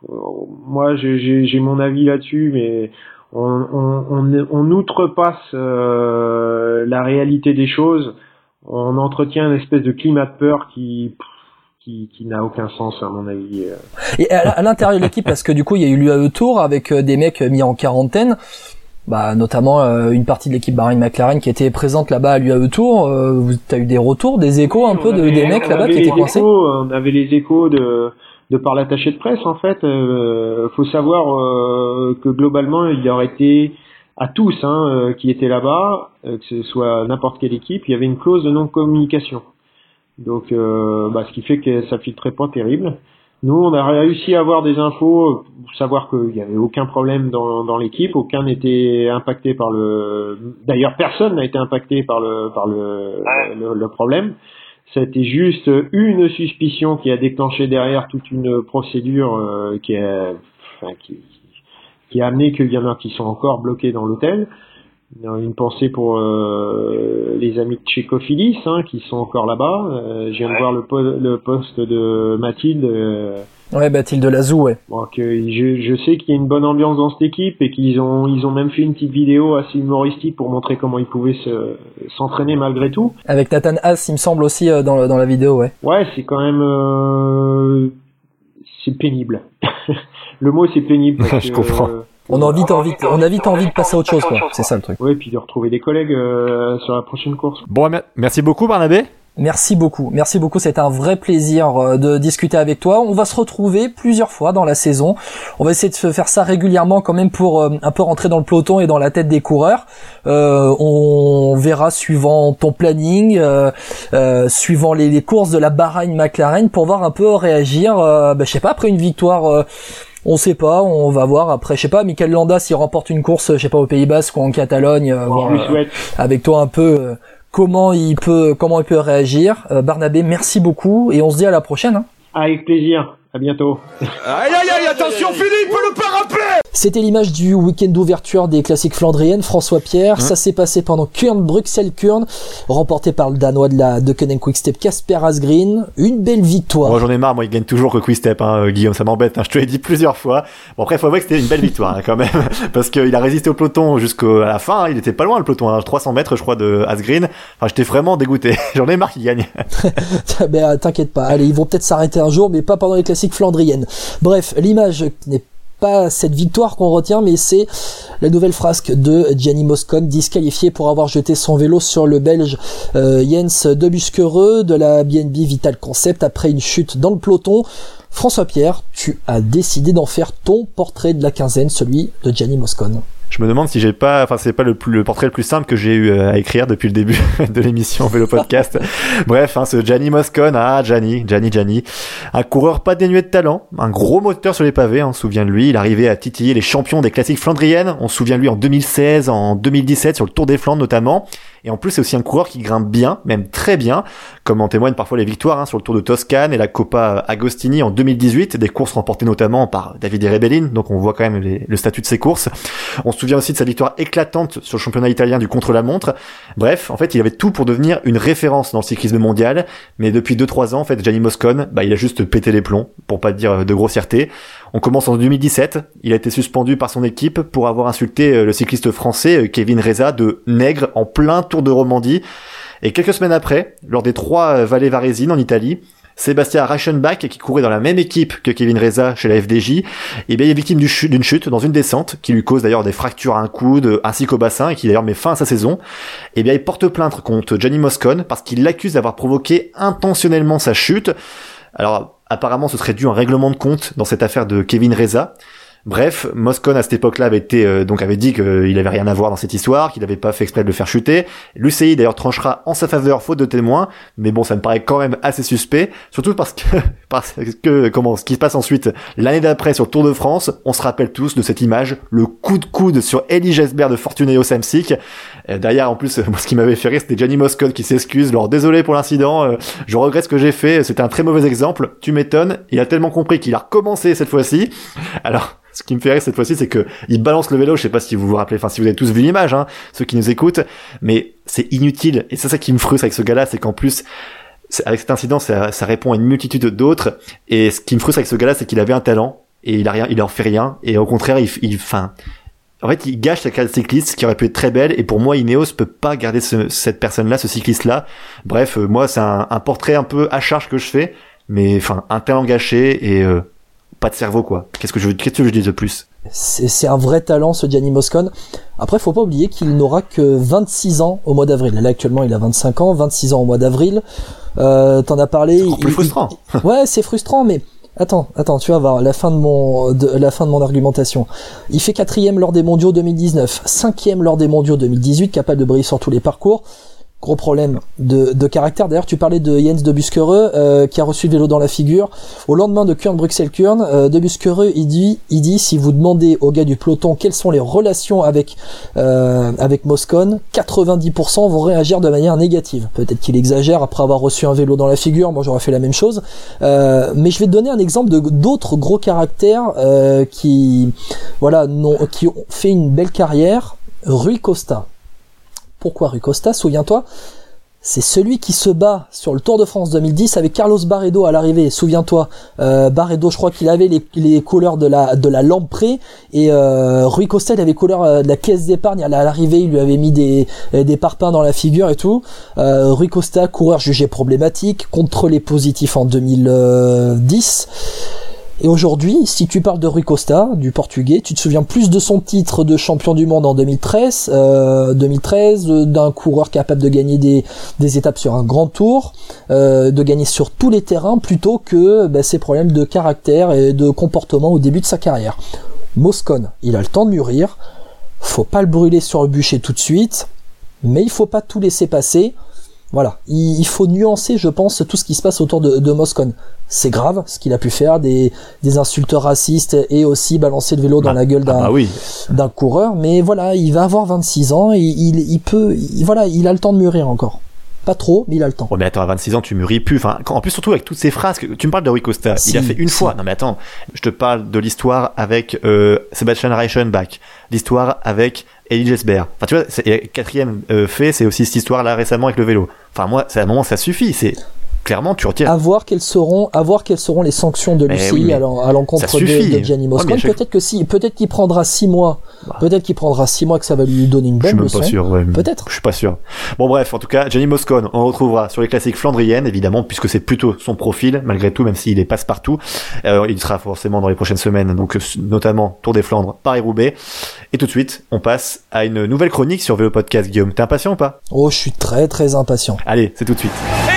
Speaker 5: moi j'ai mon avis là-dessus, mais on, on, on, outrepasse euh, la réalité des choses. On entretient une espèce de climat de peur qui qui, qui n'a aucun sens à mon avis.
Speaker 2: Et à, l'intérieur de l'équipe, parce que du coup il y a eu l'UAE Tour avec euh, des mecs mis en quarantaine, bah, notamment euh, une partie de l'équipe Bahrain McLaren qui était présente là-bas à l'UAE Tour. Euh, tu as eu des retours, des échos un peu de, des mecs là-bas qui étaient coincés?
Speaker 5: On avait les échos de de par l'attaché de presse en fait. Euh, faut savoir euh, que globalement il aurait été à tous hein, euh, qui étaient là-bas, euh, que ce soit n'importe quelle équipe, il y avait une clause de non-communication. Donc, bah, ce qui fait que ça filtrait pas terrible. Nous, on a réussi à avoir des infos, pour savoir qu'il n'y avait aucun problème dans, dans l'équipe, aucun n'était impacté par le. D'ailleurs, personne n'a été impacté par le par le, le, le problème. C'était juste une suspicion qui a déclenché derrière toute une procédure euh, qui, a, qui, a amené qu'il y en a qui sont encore bloqués dans l'hôtel. Une pensée pour euh, les amis de chez Cofidis hein, qui sont encore là-bas. Euh, je viens de voir le, le, poste de Mathilde. Euh,
Speaker 2: Ouais, Bathilde Lazou, ouais.
Speaker 5: Que je, je sais qu'il y a une bonne ambiance dans cette équipe et qu'ils ont ils ont même fait une petite vidéo assez humoristique pour montrer comment ils pouvaient se s'entraîner malgré tout.
Speaker 2: Avec Nathan Haas, il me semble aussi euh, dans, dans la vidéo, ouais.
Speaker 5: Ouais, c'est quand même euh, c'est pénible. le mot c'est pénible.
Speaker 1: Parce je comprends.
Speaker 5: Euh,
Speaker 2: on a vite envie, on a vite envie de passer à autre chose, quoi. C'est ça le truc.
Speaker 5: Ouais, puis de retrouver des collègues euh, sur la prochaine course.
Speaker 1: Bon, merci beaucoup, Barnabé.
Speaker 2: Merci beaucoup, merci beaucoup. C'est un vrai plaisir euh, de discuter avec toi. On va se retrouver plusieurs fois dans la saison. On va essayer de faire ça régulièrement quand même pour euh, un peu rentrer dans le peloton et dans la tête des coureurs. Euh, on verra suivant ton planning, euh, suivant les, les, courses de la Bahrain McLaren pour voir un peu réagir. bah, je sais pas après une victoire. On sait pas, on va voir après, je sais pas, Michael Landa s'il remporte une course, je sais pas, au Pays Basque ou en Catalogne, voir, avec toi un peu comment il peut comment il peut réagir. Euh, Barnabé, merci beaucoup et on se dit à la prochaine. Hein.
Speaker 5: Avec plaisir. À bientôt.
Speaker 3: Aïe aïe aïe, attention Philippe, le parapet
Speaker 2: C'était l'image du week-end d'ouverture des classiques flandriennes, François Pierre. Hein ça s'est passé pendant Kurn, Bruxelles-Kurn, remporté par le Danois de la de Quickstep, Casper Asgreen. Une belle victoire.
Speaker 1: Moi j'en ai marre, moi il gagne toujours que Quickstep, hein, euh, Guillaume, ça m'embête, hein, je te l'ai dit plusieurs fois. Bon après, faut avouer que c'était une belle victoire hein, quand même, parce qu'il a résisté au peloton jusqu'à la fin, hein. il était pas loin le peloton, hein, 300 mètres je crois de Asgreen. Enfin j'étais vraiment dégoûté, j'en ai marre qu'il gagne.
Speaker 2: ben, t'inquiète pas, allez, ils vont peut-être s'arrêter un jour, mais pas pendant les classiques flandrienne. Bref, l'image n'est pas cette victoire qu'on retient, mais c'est la nouvelle frasque de Gianni Moscon, disqualifié pour avoir jeté son vélo sur le Belge euh, Jens Debuskereux de la BNB Vital Concept après une chute dans le peloton. François Pierre, tu as décidé d'en faire ton portrait de la quinzaine, celui de Gianni Moscon
Speaker 1: je me demande si j'ai pas, enfin c'est pas le, le, portrait le plus simple que j'ai eu euh, à écrire depuis le début de l'émission Vélo Podcast. Bref, hein, ce Gianni Moscon, ah Gianni, Gianni, Gianni, un coureur pas dénué de talent, un gros moteur sur les pavés, hein, on se souvient de lui. Il arrivait à titiller les champions des classiques flandriennes. On se souvient de lui en 2016, en 2017 sur le Tour des Flandres notamment. Et en plus, c'est aussi un coureur qui grimpe bien, même très bien, comme en témoignent parfois les victoires hein, sur le Tour de Toscane et la Coppa Agostini en 2018, des courses remportées notamment par David Rebellin, donc on voit quand même le statut de ses courses. On se souvient aussi de sa victoire éclatante sur le championnat italien du contre-la-montre. Bref, en fait, il avait tout pour devenir une référence dans le cyclisme mondial, mais depuis 2-3 ans, en fait, Gianni Moscon, bah, il a juste pété les plombs, pour pas dire de grossièreté. On commence en 2017. Il a été suspendu par son équipe pour avoir insulté euh, le cycliste français euh, Kevin Reza de nègre en plein Tour de Romandie. Et quelques semaines après, lors des trois euh, vallées varésines en Italie, Sébastien Reichenbach, qui courait dans la même équipe que Kevin Reza chez la FDJ, eh bien, il est victime d'une chute dans une descente qui lui cause d'ailleurs des fractures à un coude ainsi qu'au bassin et qui d'ailleurs met fin à sa saison. Eh bien, il porte plainte contre Johnny Moscone parce qu'il l'accuse d'avoir provoqué intentionnellement sa chute. Alors, apparemment, ce serait dû à un règlement de compte dans cette affaire de Kevin Reza. Bref, Moscone à cette époque-là avait été euh, donc avait dit qu'il avait rien à voir dans cette histoire, qu'il n'avait pas fait exprès de le faire chuter. L'UCI d'ailleurs tranchera en sa faveur faute de témoins, mais bon, ça me paraît quand même assez suspect, surtout parce que parce que comment ce qui se passe ensuite l'année d'après sur Tour de France, on se rappelle tous de cette image, le coup de coude sur Elie Gesbert de Fortunéo Samsic. Euh, derrière en plus, moi, ce qui m'avait fait rire, c'était Johnny Moscone qui s'excuse, alors désolé pour l'incident, euh, je regrette ce que j'ai fait, c'était un très mauvais exemple. Tu m'étonnes, il a tellement compris qu'il a recommencé cette fois-ci. Alors ce qui me fait rire cette fois-ci, c'est que il balance le vélo. Je sais pas si vous vous rappelez, enfin si vous avez tous vu l'image, hein, ceux qui nous écoutent, mais c'est inutile. Et c'est ça qui me frustre avec ce gars-là, c'est qu'en plus, avec cet incident, ça, répond à une multitude d'autres. Et ce qui me frustre avec ce gars-là, c'est qu'il avait un talent et il a rien, il en fait rien. Et au contraire, il, il, enfin, en fait, il gâche sa carrière cycliste qui aurait pu être très belle. Et pour moi, Ineos peut pas garder ce, cette personne-là, ce cycliste-là. Bref, euh, moi, c'est un, un, portrait un peu à charge que je fais, mais enfin, un talent gâché et euh, pas de cerveau quoi. Qu'est-ce que je qu'est-ce que je dis de plus
Speaker 2: C'est un vrai talent ce Gianni Moscone. Après faut pas oublier qu'il n'aura que 26 ans au mois d'avril. Là actuellement il a 25 ans, 26 ans au mois d'avril. Euh, T'en as parlé.
Speaker 1: C'est plus frustrant.
Speaker 2: ouais c'est frustrant mais Attends, attends, tu vas voir la fin de mon de, la fin de mon argumentation. Il fait quatrième lors des Mondiaux 2019, cinquième lors des Mondiaux 2018, capable de briller sur tous les parcours gros problème de, caractère. D'ailleurs, tu parlais de Jens de Buskereux euh, qui a reçu le vélo dans la figure. Au lendemain de Kurn Bruxelles Kurn, euh, de il dit, il dit si vous demandez aux gars du peloton quelles sont les relations avec euh, avec Moscone, 90% vont réagir de manière négative. Peut-être qu'il exagère après avoir reçu un vélo dans la figure. Moi, j'aurais fait la même chose. Euh, mais je vais te donner un exemple de d'autres gros caractères qui voilà non, qui ont fait une belle carrière. Rui Costa pourquoi Rui Costa Souviens-toi, c'est celui qui se bat sur le Tour de France 2010 avec Carlos Barredo à l'arrivée. Souviens-toi, euh, Barredo, je crois qu'il avait les, couleurs de la de la et euh, Rui Costa il avait couleur euh, de la caisse d'épargne. À l'arrivée, il lui avait mis des des parpaings dans la figure et tout. Euh, Rui Costa, coureur jugé problématique, contrôlé positif en 2010. Et aujourd'hui, si tu parles de Rui Costa, du portugais, tu te souviens plus de son titre de champion du monde en 2013, euh, 2013 d'un coureur capable de gagner des, étapes sur un grand tour, euh, de gagner sur tous les terrains, plutôt que bah, ses problèmes de caractère et de comportement au début de sa carrière. Moscone, il a le temps de mûrir, faut pas le brûler sur le bûcher tout de suite, mais il faut pas tout laisser passer. Voilà, il, faut nuancer, je pense, tout ce qui se passe autour de, de Moscone c'est grave ce qu'il a pu faire, des, des insultes racistes et aussi balancer le vélo dans bah, la gueule d'un
Speaker 1: ah bah
Speaker 2: d'un coureur. Mais voilà, il va avoir 26 ans et il, il peut, voilà, il a le temps de mûrir encore. Pas trop, mais il a le temps.
Speaker 1: Oh, mais attends, à 26 ans, tu mûris plus. Enfin, en plus, surtout avec toutes ces phrases, que, tu me parles de Rui Costa. il a fait une fois. Non, mais attends, je te parle de l'histoire avec euh, Sebastian Reichenbach, l'histoire avec Elie Gesbert. Enfin, tu vois, quatrième euh, fait, c'est aussi cette histoire-là récemment avec le vélo. Enfin, moi, c'est à un moment, ça suffit. C'est clairement, tu retires.
Speaker 2: À voir quelles seront, à voir quelles seront les sanctions de l'UCI à l'encontre de, de, Gianni Moscone. Peut-être que si, peut-être qu'il prendra six mois. Bah. Peut-être qu'il prendra six mois que ça va lui donner une bonne
Speaker 1: leçon.
Speaker 2: Je suis
Speaker 1: pas sûr. Ouais,
Speaker 2: peut-être.
Speaker 1: Je suis pas sûr. Bon bref, en tout cas, Gianni Moscone, on le retrouvera sur les classiques flandriennes, évidemment, puisque c'est plutôt son profil, malgré tout, même s'il est passe-partout. Euh, il sera forcément dans les prochaines semaines, donc euh, notamment Tour des Flandres, Paris-Roubaix. Et tout de suite, on passe à une nouvelle chronique sur VO Podcast. Guillaume, t'es impatient ou pas?
Speaker 2: Oh, je suis très très impatient.
Speaker 1: Allez, c'est tout de suite. Et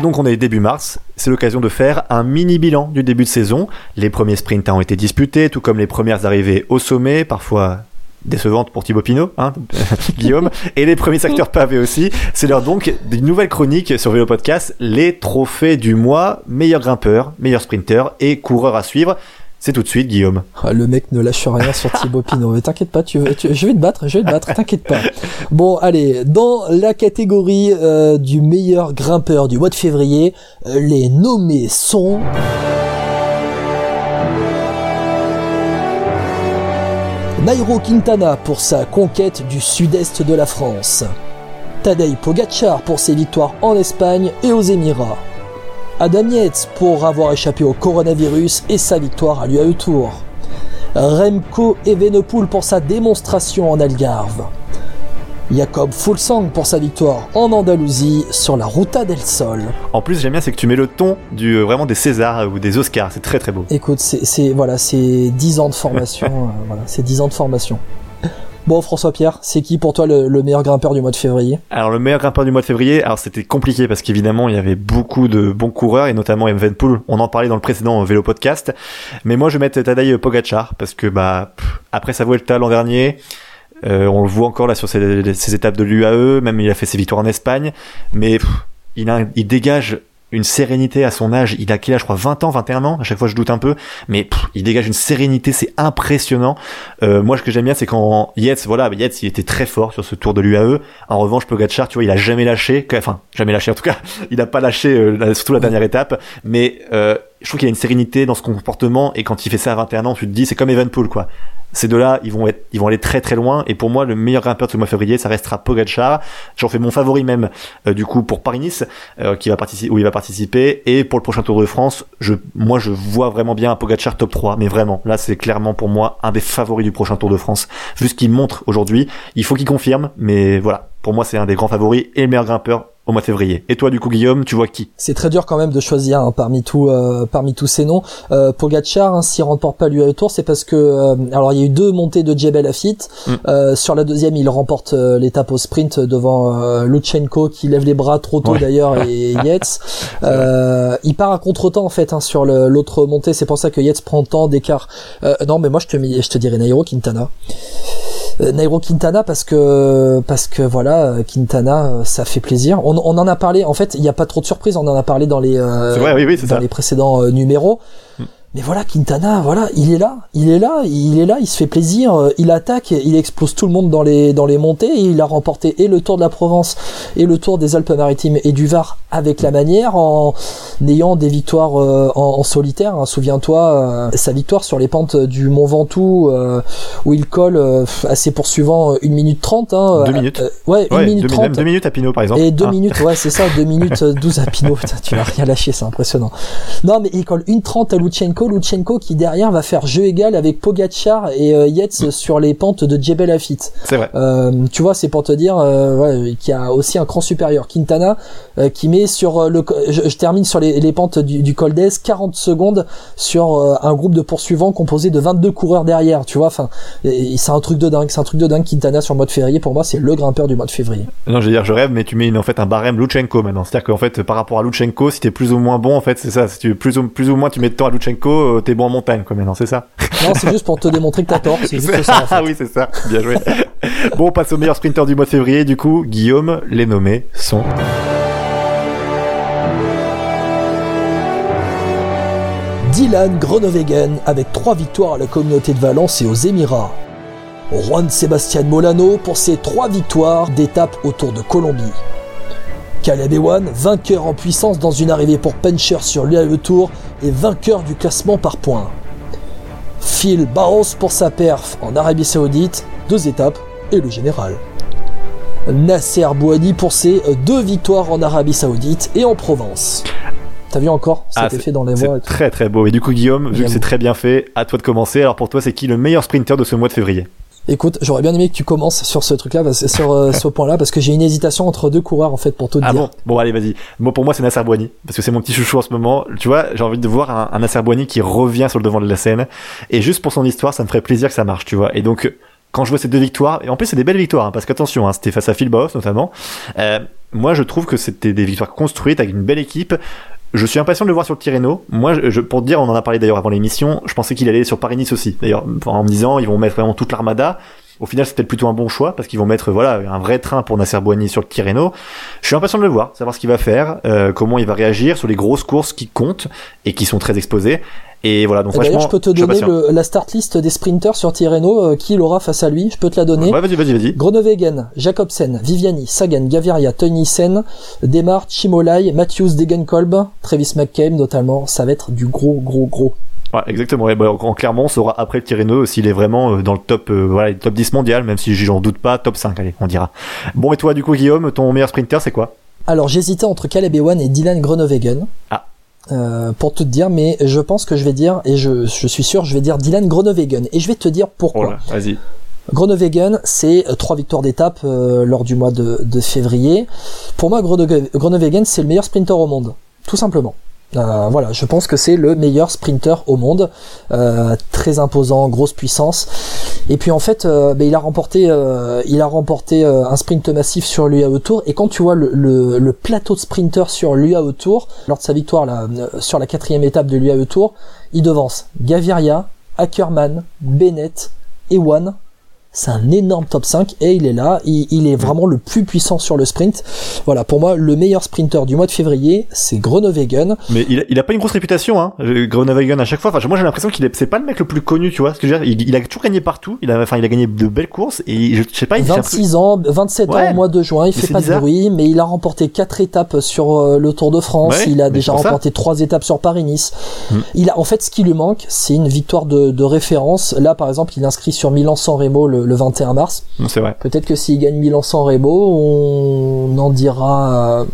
Speaker 1: donc on est début mars, c'est l'occasion de faire un mini bilan du début de saison. Les premiers sprints ont été disputés, tout comme les premières arrivées au sommet, parfois décevantes pour Thibaut Pinot, hein, Guillaume, et les premiers acteurs pavés aussi. C'est l'heure donc d'une nouvelle chronique sur Vélo Podcast, les trophées du mois, meilleur grimpeur, meilleur sprinter et coureur à suivre. C'est tout de suite, Guillaume.
Speaker 2: Ah, le mec ne lâche rien sur Thibaut Pinot. Mais t'inquiète pas, tu, je vais te battre, je vais te battre, t'inquiète pas. Bon, allez, dans la catégorie euh, du meilleur grimpeur du mois de février, euh, les nommés sont... Nairo Quintana pour sa conquête du sud-est de la France. Tadej Pogacar pour ses victoires en Espagne et aux Émirats. Adam Yates pour avoir échappé au coronavirus et sa victoire à l'UAE Tour. Remco Evenepoel pour sa démonstration en Algarve. Jacob Fulsang pour sa victoire en Andalousie sur la Ruta del Sol.
Speaker 1: En plus, j'aime bien, c'est que tu mets le ton du, euh, vraiment des Césars ou des Oscars. C'est très très beau.
Speaker 2: Écoute, c'est voilà, c'est 10 ans de formation. euh, voilà, c'est 10 ans de formation. Bon, François-Pierre, c'est qui pour toi le, le meilleur grimpeur du mois de février?
Speaker 1: Alors le meilleur grimpeur du mois de février, alors c'était compliqué parce qu'évidemment il y avait beaucoup de bons coureurs et notamment Evenpool, on en parlait dans le précédent vélo podcast, mais moi je vais mettre Tadej Pogacar parce que bah pff, après sa Vuelta l'an dernier, euh, on le voit encore là sur ses, ses étapes de l'UAE, même il a fait ses victoires en Espagne, mais il, a, il dégage une sérénité à son âge. Il a quel âge, je crois, 20 ans, 21 ans. À chaque fois, je doute un peu, mais il dégage une sérénité, c'est impressionnant. Euh, moi, ce que j'aime bien, c'est quand Yates, voilà, Yates, il était très fort sur ce Tour de l'UAE. En revanche, Pogacar, tu vois, il a jamais lâché, enfin, jamais lâché en tout cas. Il a pas lâché, euh, surtout la dernière étape, mais euh, je trouve qu'il y a une sérénité dans ce comportement et quand il fait ça à 21 ans, tu te dis, c'est comme Evenpool, quoi ces deux-là, ils vont être, ils vont aller très très loin. Et pour moi, le meilleur grimpeur de ce mois de février, ça restera Pogacar. J'en fais mon favori même, euh, du coup, pour Paris-Nice, euh, qui va participer, où il va participer. Et pour le prochain Tour de France, je, moi, je vois vraiment bien un Pogacar top 3. Mais vraiment, là, c'est clairement pour moi un des favoris du prochain Tour de France. Vu ce qu'il montre aujourd'hui, il faut qu'il confirme. Mais voilà, pour moi, c'est un des grands favoris et le meilleur grimpeur au mois de février. Et toi, du coup, Guillaume, tu vois qui
Speaker 2: C'est très dur quand même de choisir hein, parmi tout, euh, parmi tous ces noms. Euh, Pogacar, hein, s'il remporte pas l'UAE Tour, c'est parce que euh, alors il y a eu deux montées de Djebel Lafitte.
Speaker 1: Mm.
Speaker 2: Euh, sur la deuxième, il remporte euh, l'étape au sprint devant euh, Lutsenko qui lève les bras trop tôt
Speaker 1: Ouais.
Speaker 2: d'ailleurs et Yates. Euh, il part à contre-temps en fait hein, sur l'autre montée. C'est pour ça que Yates prend tant d'écart. Euh, non, mais moi je te je te dirais Nairo Quintana. Euh, Nairo Quintana parce que parce que voilà euh, Quintana euh, ça fait plaisir. On, on en a parlé en fait il n'y a pas trop de surprises on en a parlé dans les euh,
Speaker 1: C'est vrai, oui, oui, c'est
Speaker 2: dans
Speaker 1: ça.
Speaker 2: les précédents euh, numéros.
Speaker 1: Mm.
Speaker 2: Mais voilà Quintana voilà il est là il est là il est là il se fait plaisir euh, il attaque il explose tout le monde dans les dans les montées et il a remporté et le Tour de la Provence et le Tour des Alpes-Maritimes et du Var avec la manière en ayant des victoires euh, en, en solitaire. hein. Souviens-toi, euh, sa victoire sur les pentes du Mont Ventoux euh, où il colle à ses poursuivants 1 minute 30. Hein,
Speaker 1: Deux
Speaker 2: Euh,
Speaker 1: minutes.
Speaker 2: ouais, 1
Speaker 1: Ouais,
Speaker 2: minute
Speaker 1: deux,
Speaker 2: 30.
Speaker 1: même deux minutes à Pinot, par exemple.
Speaker 2: Et 2
Speaker 1: Ah.
Speaker 2: minutes, ouais, c'est ça, 2 minutes euh, 12 à Pinot. Putain, tu vas rien lâcher, c'est impressionnant. Non, mais il colle une 30 à Lutsenko. Lutsenko qui derrière va faire jeu égal avec Pogacar et euh, Yates sur les pentes de Djebel Lafitte.
Speaker 1: C'est vrai.
Speaker 2: Euh, tu vois, c'est pour te dire euh, ouais, qu'il y a aussi un cran supérieur. Quintana euh, qui met sur le, je, je termine sur les, les pentes du, du col d'Ez 40 secondes sur un groupe de poursuivants composé de 22 coureurs derrière. Tu vois, enfin, c'est un truc de dingue, c'est un truc de dingue. Quintana sur le mois de février, pour moi, c'est le grimpeur du mois de février.
Speaker 1: Non, je veux dire, je rêve, mais tu mets une- en fait un barème Lutsenko maintenant. C'est-à-dire qu'en fait, par rapport à Lutsenko, si t'es plus ou moins bon, en fait, c'est ça. Si tu plus ou, plus ou moins tu mets de temps à Lutsenko, euh, t'es bon en montagne, quoi, maintenant, c'est ça.
Speaker 2: Non, c'est juste pour te démontrer que t'as tort. C'est juste ça. En fait.
Speaker 1: Ah oui, c'est ça. Bien joué. bon, on passe au meilleur sprinter du mois de février. Du coup, Guillaume, les nommés sont.
Speaker 2: Dylan Groenewegen avec trois victoires à la communauté de Valence et aux Émirats. Juan Sebastian Molano pour ses trois victoires d'étape autour de Colombie. Caleb Ewan, vainqueur en puissance dans une arrivée pour Pencher sur l'UAE Tour et vainqueur du classement par points. Phil Barros pour sa perf en Arabie Saoudite, deux étapes et le général. Nasser Bouhani pour ses deux victoires en Arabie Saoudite et en Provence. T'as vu encore cet
Speaker 1: Ah,
Speaker 2: effet dans les voix
Speaker 1: C'est très très beau. Et du coup, Guillaume, vu que c'est très bien fait, à toi de commencer. Alors pour toi, c'est qui le meilleur sprinter de ce mois de février?
Speaker 2: Écoute, j'aurais bien aimé que tu commences sur ce truc-là, sur euh, ce point-là, parce que j'ai une hésitation entre deux coureurs en fait pour tout te
Speaker 1: Ah
Speaker 2: dire.
Speaker 1: bon? Bon, allez, vas-y. Moi, pour moi, c'est Nasser Bouani, parce que c'est mon petit chouchou en ce moment. Tu vois, j'ai envie de voir un, un Nasser qui revient sur le devant de la scène. Et juste pour son histoire, ça me ferait plaisir que ça marche, tu vois. Et donc, quand je vois ces deux victoires, et en plus, c'est des belles victoires, hein, parce qu'attention, hein, c'était face à Phil Baos notamment. Euh, moi, je trouve que c'était des victoires construites avec une belle équipe. Je suis impatient de le voir sur le Tirreno. Moi, je, pour te dire, on en a parlé d'ailleurs avant l'émission, je pensais qu'il allait sur Paris-Nice aussi. D'ailleurs, en me disant, ils vont mettre vraiment toute l'armada. Au final, c'était plutôt un bon choix parce qu'ils vont mettre voilà un vrai train pour Nasser Bouani sur le Tirreno. Je suis impatient de le voir, savoir ce qu'il va faire, euh, comment il va réagir sur les grosses courses qui comptent et qui sont très exposées. Et voilà, donc
Speaker 2: Et
Speaker 1: franchement,
Speaker 2: je peux te donner le- la start list des sprinters sur Tirreno, euh, qui il aura face à lui. Je peux te la donner.
Speaker 1: Ouais, vas-y, vas-y, vas-y.
Speaker 2: Groenewegen, Jacobsen, Viviani, Sagan, Gaviria, Teunissen, Demar, Chimolai, Matthews, Degenkolb, Travis McCabe notamment. Ça va être du gros, gros, gros.
Speaker 1: Ouais, exactement. Ouais, bah, en, en clairement, on saura après le Tirreno s'il est vraiment euh, dans le top, euh, voilà, le top 10 mondial, même si j'en doute pas, top 5, allez, on dira. Bon, et toi, du coup, Guillaume, ton meilleur sprinter, c'est quoi?
Speaker 2: Alors, j'hésitais entre Caleb Ewan et Dylan Groenewegen.
Speaker 1: Ah.
Speaker 2: Euh, pour tout te dire, mais je pense que je vais dire, et je, je suis sûr, je vais dire Dylan Groenewegen. Et je vais te dire pourquoi.
Speaker 1: Oh vas-y.
Speaker 2: Groenewegen, c'est trois victoires d'étape euh, lors du mois de, de février. Pour moi, Groene- Groenewegen, c'est le meilleur sprinter au monde, tout simplement. Euh, voilà, je pense que c'est le meilleur sprinter au monde, Euh, très imposant, grosse puissance. Et puis en fait, euh, ben, il a remporté, il a remporté un sprint massif sur l'UAE Tour. Et quand tu vois le, plateau de sprinter sur l'UAE Tour, lors de sa victoire sur la quatrième étape de l'UAE Tour, il devance Gaviria, Ackerman, Bennett, Ewan. C'est un énorme top 5 et il est là, il, il est vraiment le plus puissant sur le sprint. Voilà, pour moi, le meilleur sprinter du mois de février, c'est Groenewegen.
Speaker 1: Mais il a, il a pas une grosse réputation, hein. euh, Groenewegen à chaque fois. Enfin, moi j'ai l'impression qu'il est, c'est pas le mec le plus connu, tu vois. Ce que je veux dire, il, il a toujours gagné partout. Il a, enfin, il a gagné de belles courses et je, je sais pas, il fait un peu-
Speaker 2: 26 ans, 27
Speaker 1: Ouais,
Speaker 2: ans au mois de juin, il fait pas
Speaker 1: bizarre.
Speaker 2: de bruit, mais il a remporté quatre étapes sur euh, le Tour de France,
Speaker 1: Ouais,
Speaker 2: il a déjà remporté trois étapes sur Paris-Nice.
Speaker 1: Hmm.
Speaker 2: Il a, en fait, ce qui lui manque, c'est une victoire de, de référence. Là, par exemple, il inscrit sur Milan-San Remo le, le 21 mars.
Speaker 1: Non, c'est vrai.
Speaker 2: Peut-être que s'il gagne Milan-San Remo, on en dira, euh,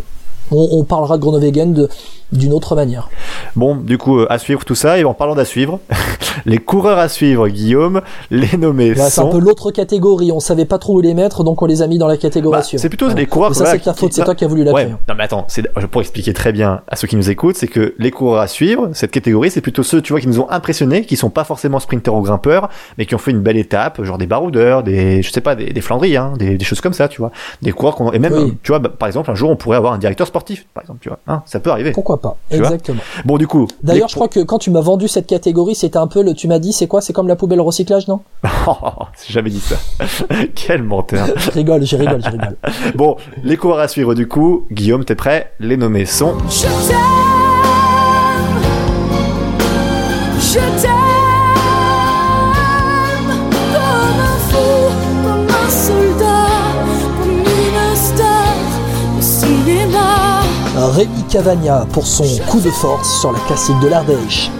Speaker 2: on, on parlera de Groenewegen de- d'une autre manière.
Speaker 1: Bon, du coup, euh, à suivre tout ça. Et en parlant d'à suivre, les coureurs à suivre, Guillaume, les nommés
Speaker 2: Là, c'est un
Speaker 1: sont.
Speaker 2: peu l'autre catégorie. On savait pas trop où les mettre, donc on les a mis dans la catégorie
Speaker 1: Bah, c'est plutôt les coureurs.
Speaker 2: Mais ça, c'est ta faute, c'est toi qui as voulu la
Speaker 1: Ouais, non mais attends, c'est pour expliquer très bien à ceux qui nous écoutent, c'est que les coureurs à suivre, cette catégorie, c'est plutôt ceux, tu vois, qui nous ont impressionnés, qui sont pas forcément sprinteurs ou grimpeurs, mais qui ont fait une belle étape, genre des baroudeurs, des, je sais pas, des, des Flandriens, des, des choses comme ça, tu vois, des coureurs qu'on, et même,
Speaker 2: Oui.
Speaker 1: tu vois, bah, par exemple, un jour, on pourrait avoir un directeur sportif, par exemple, tu vois, hein, ça peut arriver.
Speaker 2: Pourquoi pas Exactement.
Speaker 1: Bon, du coup.
Speaker 2: D'ailleurs,
Speaker 1: les-
Speaker 2: je crois que quand tu m'as vendu cette catégorie, c'était un peu le. Tu m'as dit, c'est quoi? C'est comme la poubelle recyclage, non?
Speaker 1: J'ai jamais dit ça. Quel menteur.
Speaker 2: Je rigole, je rigole, je rigole.
Speaker 1: Bon, les coureurs à suivre, du coup, Guillaume, t'es prêt? Les nommés sont
Speaker 6: Je t'aime, je t'aime comme un fou, comme un soldat, comme une star au cinéma.
Speaker 2: Rémi Cavagna pour son coup de force sur la classique de l'Ardèche.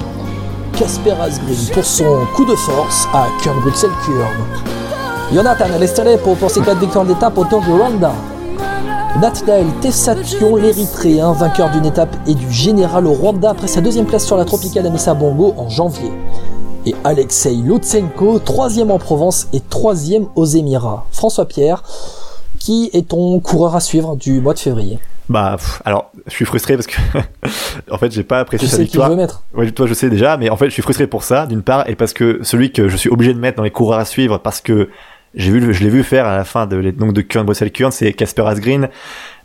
Speaker 2: Casper Asgreen pour son coup de force à Bruxelles Kurn. Jonathan Alestrepo pour ses quatre victoires d'étape au Tour du Rwanda. Nathanael Tessation, l'Érythréen, vainqueur d'une étape et du général au Rwanda après sa deuxième place sur la tropicale Amissa Bongo en janvier. Et Alexei Lutsenko, troisième en Provence et troisième aux Émirats. François Pierre, qui est ton coureur à suivre du mois de février?
Speaker 1: Bah, pff, alors, je suis frustré parce que, en fait, j'ai pas apprécié
Speaker 2: Tu
Speaker 1: sa
Speaker 2: sais qui
Speaker 1: victoire.
Speaker 2: veux mettre
Speaker 1: Ouais, toi, je sais déjà, mais en fait, je suis frustré pour ça, d'une part, et parce que celui que je suis obligé de mettre dans les coureurs à suivre, parce que j'ai vu, je l'ai vu faire à la fin de, donc de Kurn Bruxelles Kurn, c'est Casper Asgreen.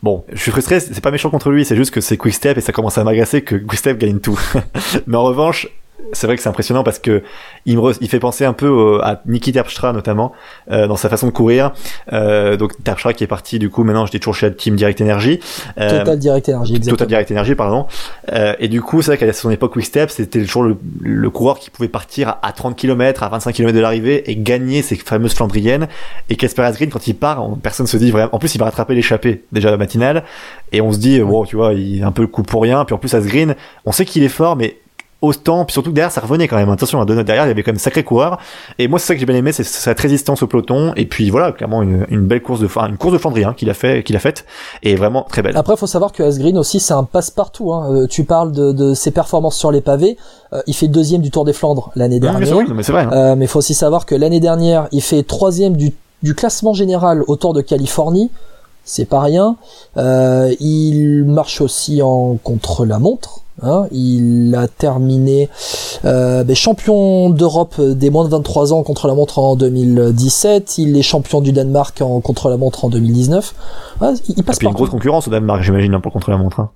Speaker 1: Bon, je suis frustré, c'est pas méchant contre lui, c'est juste que c'est Quickstep et ça commence à m'agacer que Quickstep gagne tout. mais en revanche, c'est vrai que c'est impressionnant parce que il me re- il fait penser un peu au- à Niki Terpstra notamment euh, dans sa façon de courir. Euh, donc Terpstra qui est parti du coup maintenant j'étais toujours chez Team Direct Energy. Euh,
Speaker 2: Total Direct Energy, exactement.
Speaker 1: Total Direct Energy, pardon. Euh, et du coup, c'est vrai qu'à son époque Quick-Step, c'était toujours le, le coureur qui pouvait partir à, à 30 km, à 25 km de l'arrivée et gagner ces fameuses Flandriennes. Et Casper Asgreen, quand il part, on- personne se dit vraiment. En plus, il va rattraper l'échappée déjà la matinale. Et on se dit, bon, tu vois, il est un peu le coup pour rien. Puis en plus, Asgreen, on sait qu'il est fort, mais autant, puis surtout que derrière ça revenait quand même. Attention, à deux notes derrière, il y avait quand même sacré coureur. Et moi, c'est ça que j'ai bien aimé, c'est sa résistance au peloton. Et puis voilà, clairement une, une belle course de, une course de Flandrien qu'il a fait, qu'il a faite, et vraiment très belle.
Speaker 2: Après, faut savoir que Asgreen aussi, c'est un passe-partout. Hein. Euh, tu parles de, de ses performances sur les pavés. Euh, il fait deuxième du Tour des Flandres l'année
Speaker 1: mais
Speaker 2: dernière.
Speaker 1: vrai, non, mais c'est vrai. hein.
Speaker 2: Euh, mais il faut aussi savoir que l'année dernière, il fait troisième du, du classement général au Tour de Californie. C'est pas rien. Euh, il marche aussi en contre-la-montre. Hein. Il a terminé euh, ben, champion d'Europe des moins de 23 ans contre la montre en 2017. Il est champion du Danemark en contre la montre en 2019. Ouais, il, il
Speaker 1: Et
Speaker 2: passe
Speaker 1: puis une grosse concurrence au Danemark, j'imagine, hein, pour contre la montre. hein.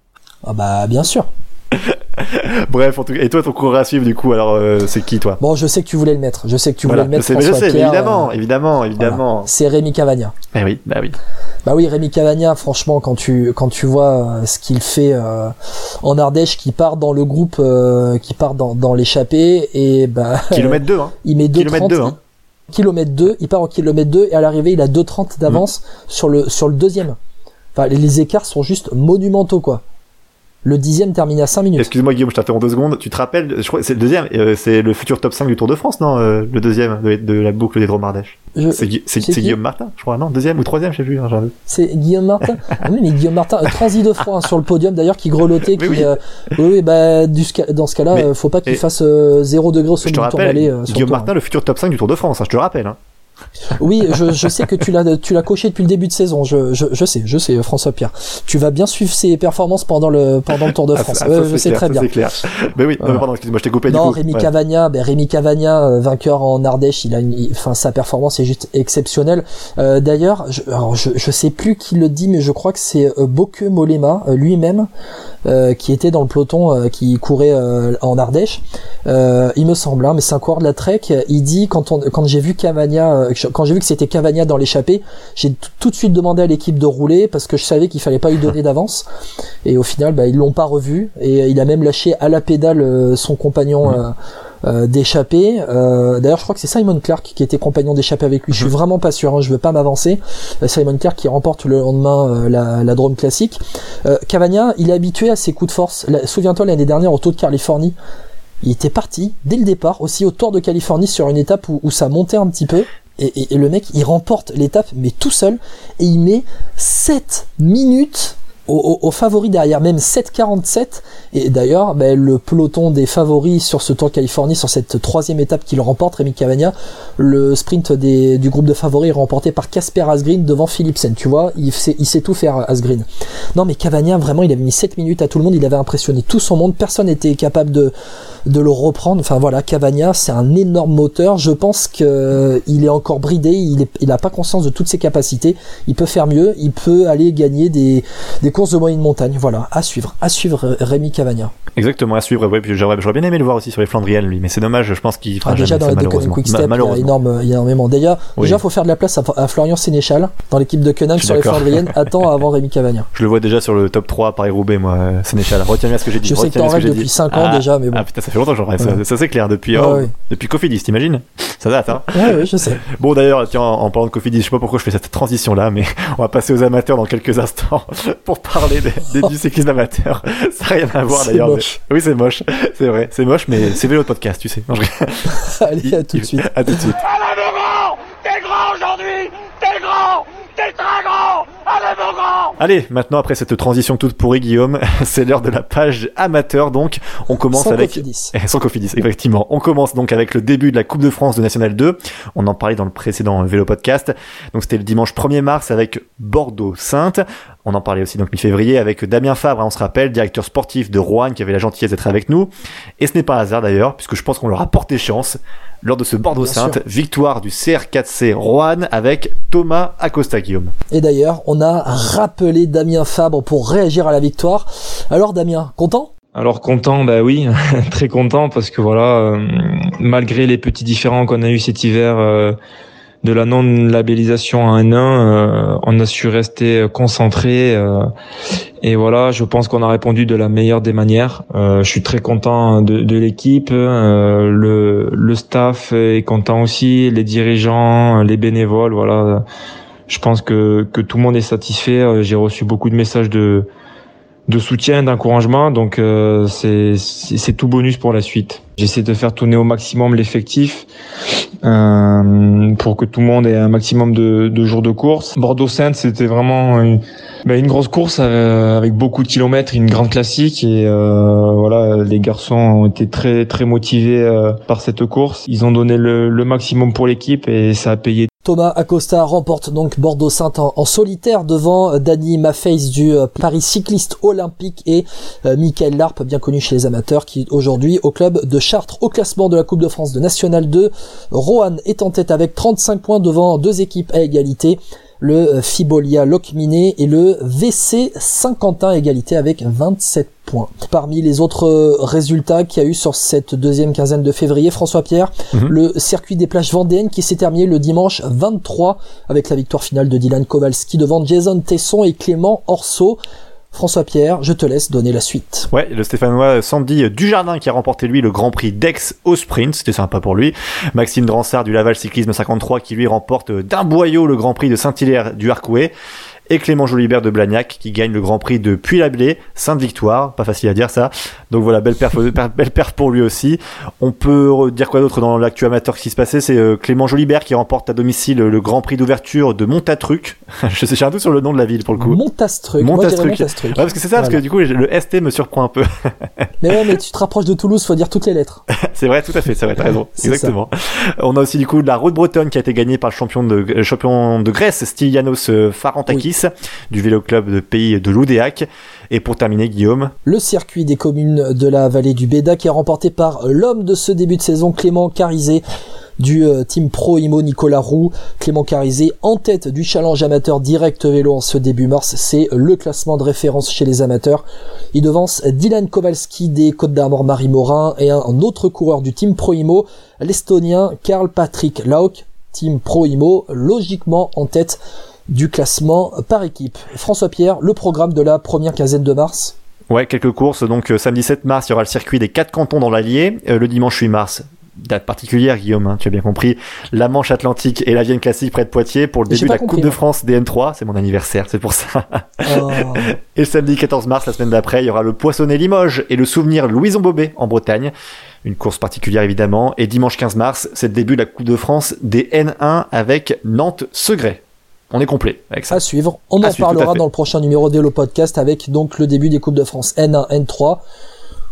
Speaker 2: Ah bah bien sûr.
Speaker 1: Bref, en tout cas, et toi, ton coureur à suivre, du coup, alors, euh, c'est qui, toi?
Speaker 2: Bon, je sais que tu voulais le mettre. Je sais que tu
Speaker 1: Voilà,
Speaker 2: voulais le
Speaker 1: je
Speaker 2: mettre.
Speaker 1: sais, mais je sais,
Speaker 2: Pierre,
Speaker 1: évidemment,
Speaker 2: euh,
Speaker 1: évidemment,
Speaker 2: voilà.
Speaker 1: évidemment.
Speaker 2: C'est Rémi Cavagna.
Speaker 1: Eh oui, bah oui.
Speaker 2: Bah oui, Rémi Cavagna, franchement, quand tu quand tu vois euh, ce qu'il fait euh, en Ardèche, qui part dans le groupe, euh, qui part dans, dans l'échappée, et bah
Speaker 1: Kilomètre 2, hein.
Speaker 2: il met 2,30
Speaker 1: Kilomètre 2, hein.
Speaker 2: kilomètre 2, il part en kilomètre 2 et à l'arrivée il a 2,30 d'avance
Speaker 1: Mm.
Speaker 2: sur le sur le deuxième. Enfin, les, les écarts sont juste monumentaux quoi. Le dixième terminé à 5 minutes.
Speaker 1: Excuse-moi Guillaume, je t'interromps deux secondes. Tu te rappelles, je crois c'est le deuxième, euh, c'est le futur top 5 du Tour de France, non euh, Le deuxième de, de la boucle des Dromardèche.
Speaker 2: Je-
Speaker 1: C'est Guillaume Martin, je crois, non Deuxième ou troisième, je sais plus. hein,
Speaker 2: C'est Guillaume Martin. Ah oui, mais Guillaume Martin, euh, transi de fois hein, sur le podium d'ailleurs, qui grelottait, qui.
Speaker 1: oui.
Speaker 2: euh, oui, oui, bah, du dans ce cas-là, faut pas qu'il fasse euh, 0 degré au sommet du tour
Speaker 1: Guillaume. Martin, le futur top 5 du Tour de France, hein, je te le rappelle.
Speaker 2: Oui, je, je sais que tu l'as, tu l'as coché depuis le début de saison. Je, je, je sais, je sais, François Pierre. Tu vas bien suivre ses performances pendant le, pendant le Tour de
Speaker 1: Ah,
Speaker 2: France. Ouais,
Speaker 1: ça,
Speaker 2: je
Speaker 1: c'est
Speaker 2: sais
Speaker 1: clair,
Speaker 2: très bien.
Speaker 1: C'est clair. Mais oui, non,
Speaker 2: Voilà.
Speaker 1: mais pardon, excuse-moi, je t'ai coupé
Speaker 2: Non,
Speaker 1: du coup.
Speaker 2: Rémi
Speaker 1: Ouais.
Speaker 2: Cavagna, ben Rémi Cavagna, euh, vainqueur en Ardèche, il a une, il- enfin sa performance est juste exceptionnelle. Euh, D'ailleurs, je, alors je, je sais plus qui le dit, mais je crois que c'est euh, Bokeh Molema euh, lui-même qui était dans le peloton euh, qui courait euh, en Ardèche. Euh, il me semble, hein, mais c'est un coureur de la Trek. Il dit quand on, quand j'ai vu Cavagna, euh, quand j'ai vu que c'était Cavagna dans l'échappée, j'ai tout de suite demandé à l'équipe de rouler parce que je savais qu'il fallait pas lui donner d'avance. Et au final, bah, ils l'ont pas revu et il a même lâché à la pédale euh, son compagnon. euh, euh, d'échappée. Euh, D'ailleurs, je crois que c'est Simon Clark qui était compagnon d'échappée avec lui. Je suis vraiment pas sûr. Hein, je veux pas m'avancer. Euh, Simon Clark qui remporte le lendemain euh, la, la Drôme classique. Euh, Cavagna, il est habitué à ses coups de force. La- Souviens-toi l'année dernière au Tour de Californie. Il était parti dès le départ aussi au Tour de Californie sur une étape où, où ça montait un petit peu. Et, et- et le mec, il remporte l'étape, mais tout seul. Et il met 7 minutes au, au, au favori derrière, même 7,47. Et d'ailleurs, ben, le peloton des favoris sur ce Tour Californie, sur cette troisième étape qu'il remporte, Rémi Cavagna, le sprint des, du groupe de favoris remporté par Casper Asgreen devant Philipsen. Tu vois, il sait, il sait tout faire, Asgreen. Non, mais Cavagna, vraiment, il avait mis 7 minutes à tout le monde, il avait impressionné tout son monde, personne n'était capable de, de le reprendre. Enfin voilà, Cavagna, c'est un énorme moteur. Je pense que il est encore bridé, il, est, il a pas conscience de toutes ses capacités. Il peut faire mieux, il peut aller gagner des, des courses de moyenne montagne. Voilà, à suivre, à suivre euh, Rémi Cavagna.
Speaker 1: Exactement, à suivre. Ouais, puis j'aurais bien aimé le voir aussi sur les Flandriennes, lui, mais c'est dommage, je pense qu'il fera
Speaker 2: Ah, déjà
Speaker 1: jamais
Speaker 2: dans
Speaker 1: malheureusement.
Speaker 2: Quick Step, il y a énorme, a énormément. Déjà,
Speaker 1: Oui.
Speaker 2: déjà, faut faire de la place à, à Florian Sénéchal dans l'équipe de
Speaker 1: suis
Speaker 2: sur les. Flandriennes. Attends avant Rémi Cavagna.
Speaker 1: Je le vois déjà sur le top 3 Paris-Roubaix, moi, euh, Sénéchal. Retiens bien ce que j'ai dit.
Speaker 2: Je sais que t'en rêves depuis
Speaker 1: dit.
Speaker 2: 5 ans
Speaker 1: Ah,
Speaker 2: déjà, mais bon.
Speaker 1: Ah putain, ça fait longtemps que j'en rêve, ça,
Speaker 2: Ouais.
Speaker 1: ça, c'est clair, depuis,
Speaker 2: Ouais,
Speaker 1: oh,
Speaker 2: ouais.
Speaker 1: depuis Cofidis, t'imagines? Ça date, hein
Speaker 2: Ouais, ouais, je sais.
Speaker 1: Bon d'ailleurs, tiens, en, en parlant de Cofidis, je sais pas pourquoi je fais cette transition là, mais on va passer aux amateurs dans quelques instants pour parler des, des- du cyclisme amateur. Ça n'a rien à voir d'ailleurs. mais-
Speaker 2: moche.
Speaker 1: Oui, c'est moche, c'est vrai, c'est moche, mais c'est vélo de podcast, tu sais. Non, je...
Speaker 2: Allez, à tout de suite.
Speaker 1: À tout de suite
Speaker 3: grand T'es grand aujourd'hui T'es grand T'es très grand Allez mon grand
Speaker 1: Allez, maintenant après cette transition toute pourrie, Guillaume, c'est l'heure de la page amateur, donc on commence
Speaker 2: Sans
Speaker 1: avec
Speaker 2: Cofidis.
Speaker 1: Eh, Sans Cofidis, effectivement. On commence donc avec le début de la Coupe de France de National 2. On en parlait dans le précédent vélo podcast. Donc c'était le dimanche 1er mars avec Bordeaux-Sainte. On en parlait aussi donc mi-février avec Damien Fabre, hein, on se rappelle, directeur sportif de Rouen qui avait la gentillesse d'être avec nous. Et ce n'est pas un hasard d'ailleurs, puisque je pense qu'on leur a porté chance. Lors de ce Bordeaux-Sainte, victoire du CR4C Rouen avec Thomas Acosta Guillaume.
Speaker 2: Et d'ailleurs, on a rappelé Damien Fabre pour réagir à la victoire. Alors Damien, content?
Speaker 7: Alors content, bah oui, très content parce que voilà, euh, malgré les petits différends qu'on a eu cet hiver euh, de la non-labellisation à 1-1, euh, on a su rester concentré euh, et voilà, je pense qu'on a répondu de la meilleure des manières. Euh, je suis très content de, de l'équipe, euh, le, le staff est content aussi, les dirigeants, les bénévoles, voilà. Je pense que, que tout le monde est satisfait. J'ai reçu beaucoup de messages de de soutien, d'encouragement. Donc euh, c'est tout bonus pour la suite. J'essaie de faire tourner au maximum l'effectif euh, pour que tout le monde ait un maximum de, de jours de course. Bordeaux-Sainte, c'était vraiment une, ben, une grosse course euh, avec beaucoup de kilomètres, une grande classique. Et euh, voilà, les garçons ont été très très motivés euh, par cette course. Ils ont donné le, le maximum pour l'équipe et ça a payé
Speaker 2: Thomas Acosta remporte donc Bordeaux-Sainte en, en solitaire devant euh, Danny Maface du euh, Paris Cycliste Olympique et euh, Michael Larpe, bien connu chez les amateurs, qui aujourd'hui au club de Chartres. Au classement de la Coupe de France de National 2, Rohan est en tête avec 35 points devant deux équipes à égalité. Le euh, Fibolia Locminé et le VC Saint-Quentin égalité avec 27 points. Parmi les autres euh, résultats qu'il y a eu sur cette deuxième quinzaine de février, François Pierre,
Speaker 1: Mhm.
Speaker 2: le circuit des plages vendéennes qui s'est terminé le dimanche 23 avec la victoire finale de Dylan Kowalski devant Jason Tesson et Clément Orso. François Pierre, je te laisse donner la suite.
Speaker 1: Ouais, le Stéphanois Sandy Dujardin qui a remporté lui le Grand Prix d'Aix au sprint, c'était sympa pour lui. Maxime Dransard du Laval Cyclisme 53 qui lui remporte d'un boyau le Grand Prix de Saint-Hilaire du Harcouët. Et Clément Jolibert de Blagnac qui gagne le Grand Prix de Puy-la-Blé, sainte victoire, pas facile à dire ça. Donc voilà, belle perf, belle perf pour lui aussi. On peut dire quoi d'autre dans l'actu amateur qui se passait? C'est euh, Clément Jolibert qui remporte à domicile le Grand Prix d'ouverture de Montatruc. je sais, j'ai un doute sur le nom de la ville pour le coup.
Speaker 2: Montastruc.
Speaker 1: Montastruc.
Speaker 2: Montastruc.
Speaker 1: Ouais, parce que c'est ça, parce que du coup le ST me surprend un peu.
Speaker 2: mais ouais, mais tu te rapproches de Toulouse, faut dire toutes les lettres.
Speaker 1: c'est vrai, tout à fait, c'est vrai, t'as raison. Exactement. Ça. On a aussi du coup la route bretonne qui a été gagnée par le champion de, champion de Grèce, Stylianos euh, Farantakis, oui. Du vélo club de pays de Loudéac. Et pour terminer, Guillaume.
Speaker 2: Le circuit des communes de la vallée du Béda qui est remporté par l'homme de ce début de saison, Clément Carizé du euh, team Pro Imo Nicolas Roux, Clément Carizé en tête du challenge amateur direct vélo en ce début mars, c'est le classement de référence chez les amateurs. Il devance Dylan Kowalski des Côtes d'Armor Marie Morin et un autre coureur du team Pro Imo, l'estonien Karl Patrick Lauk, team Pro Imo, logiquement en tête du classement par équipe. François Pierre, le programme de la première quinzaine de mars.
Speaker 1: Ouais, quelques courses. Donc euh, samedi 7 mars, il y aura le circuit des quatre cantons dans l'Allier. Euh, le dimanche 8 mars, date particulière, Guillaume, hein, tu as bien compris, la Manche Atlantique et la Vienne Classique près de Poitiers pour le début de la
Speaker 2: compris,
Speaker 1: Coupe de
Speaker 2: hein.
Speaker 1: France DN3. C'est mon anniversaire, c'est pour ça.
Speaker 2: Oh.
Speaker 1: et le samedi 14 mars, la semaine d'après, il y aura le Poissonnet Limoges et le Souvenir Louison Bobet en Bretagne. Une course particulière évidemment. Et dimanche 15 mars, c'est le début de la Coupe de France des N1 avec Nantes-Segré. On est complet avec ça.
Speaker 2: À suivre. On
Speaker 1: À
Speaker 2: en
Speaker 1: suivre,
Speaker 2: parlera dans le prochain numéro d'Hello Podcast avec donc le début des Coupes de France N1, N3.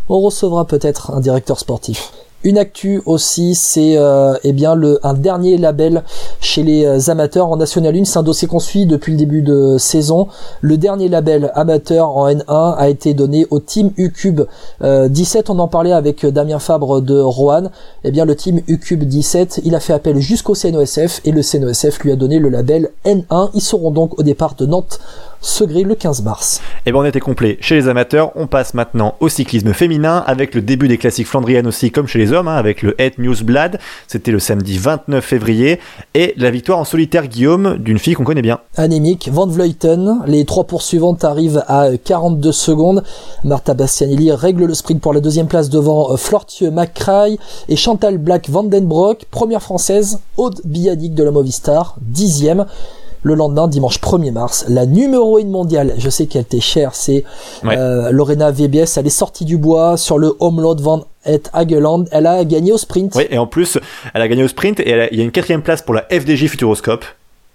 Speaker 2: On recevra peut-être un directeur sportif. Une actu aussi, c'est euh, eh bien le un dernier label chez les euh, amateurs en National 1. C'est un dossier qu'on suit depuis le début de saison. Le dernier label amateur en N1 a été donné au Team U-Cube euh, 17. On en parlait avec Damien Fabre de Roanne. Eh bien le Team U-Cube 17, il a fait appel jusqu'au CNOSF et le CNOSF lui a donné le label N1. Ils seront donc au départ de Nantes. Segré le 15 mars.
Speaker 1: Et ben on était complet chez les amateurs. On passe maintenant au cyclisme féminin avec le début des classiques flandriennes aussi comme chez les hommes hein, avec le Het Newsblad. C'était le samedi 29 février et la victoire en solitaire Guillaume d'une fille qu'on connaît bien.
Speaker 2: Anémique, Van Vleuten, les trois poursuivantes arrivent à 42 secondes. Marta Bastianelli règle le sprint pour la deuxième place devant euh, Flortieu McCrae et Chantal Black Vandenbroek, première française, Aude Biadik de la Movistar, dixième. Le lendemain, dimanche 1er mars, la numéro 1 mondiale, je sais qu'elle t'est chère, c'est
Speaker 1: Ouais.
Speaker 2: euh, Lorena VBS, elle est sortie du bois sur le Homeload Van Et Hageland, elle a gagné au sprint.
Speaker 1: Oui, et en plus, elle a gagné au sprint et elle a- il y a une quatrième place pour la FDJ Futuroscope.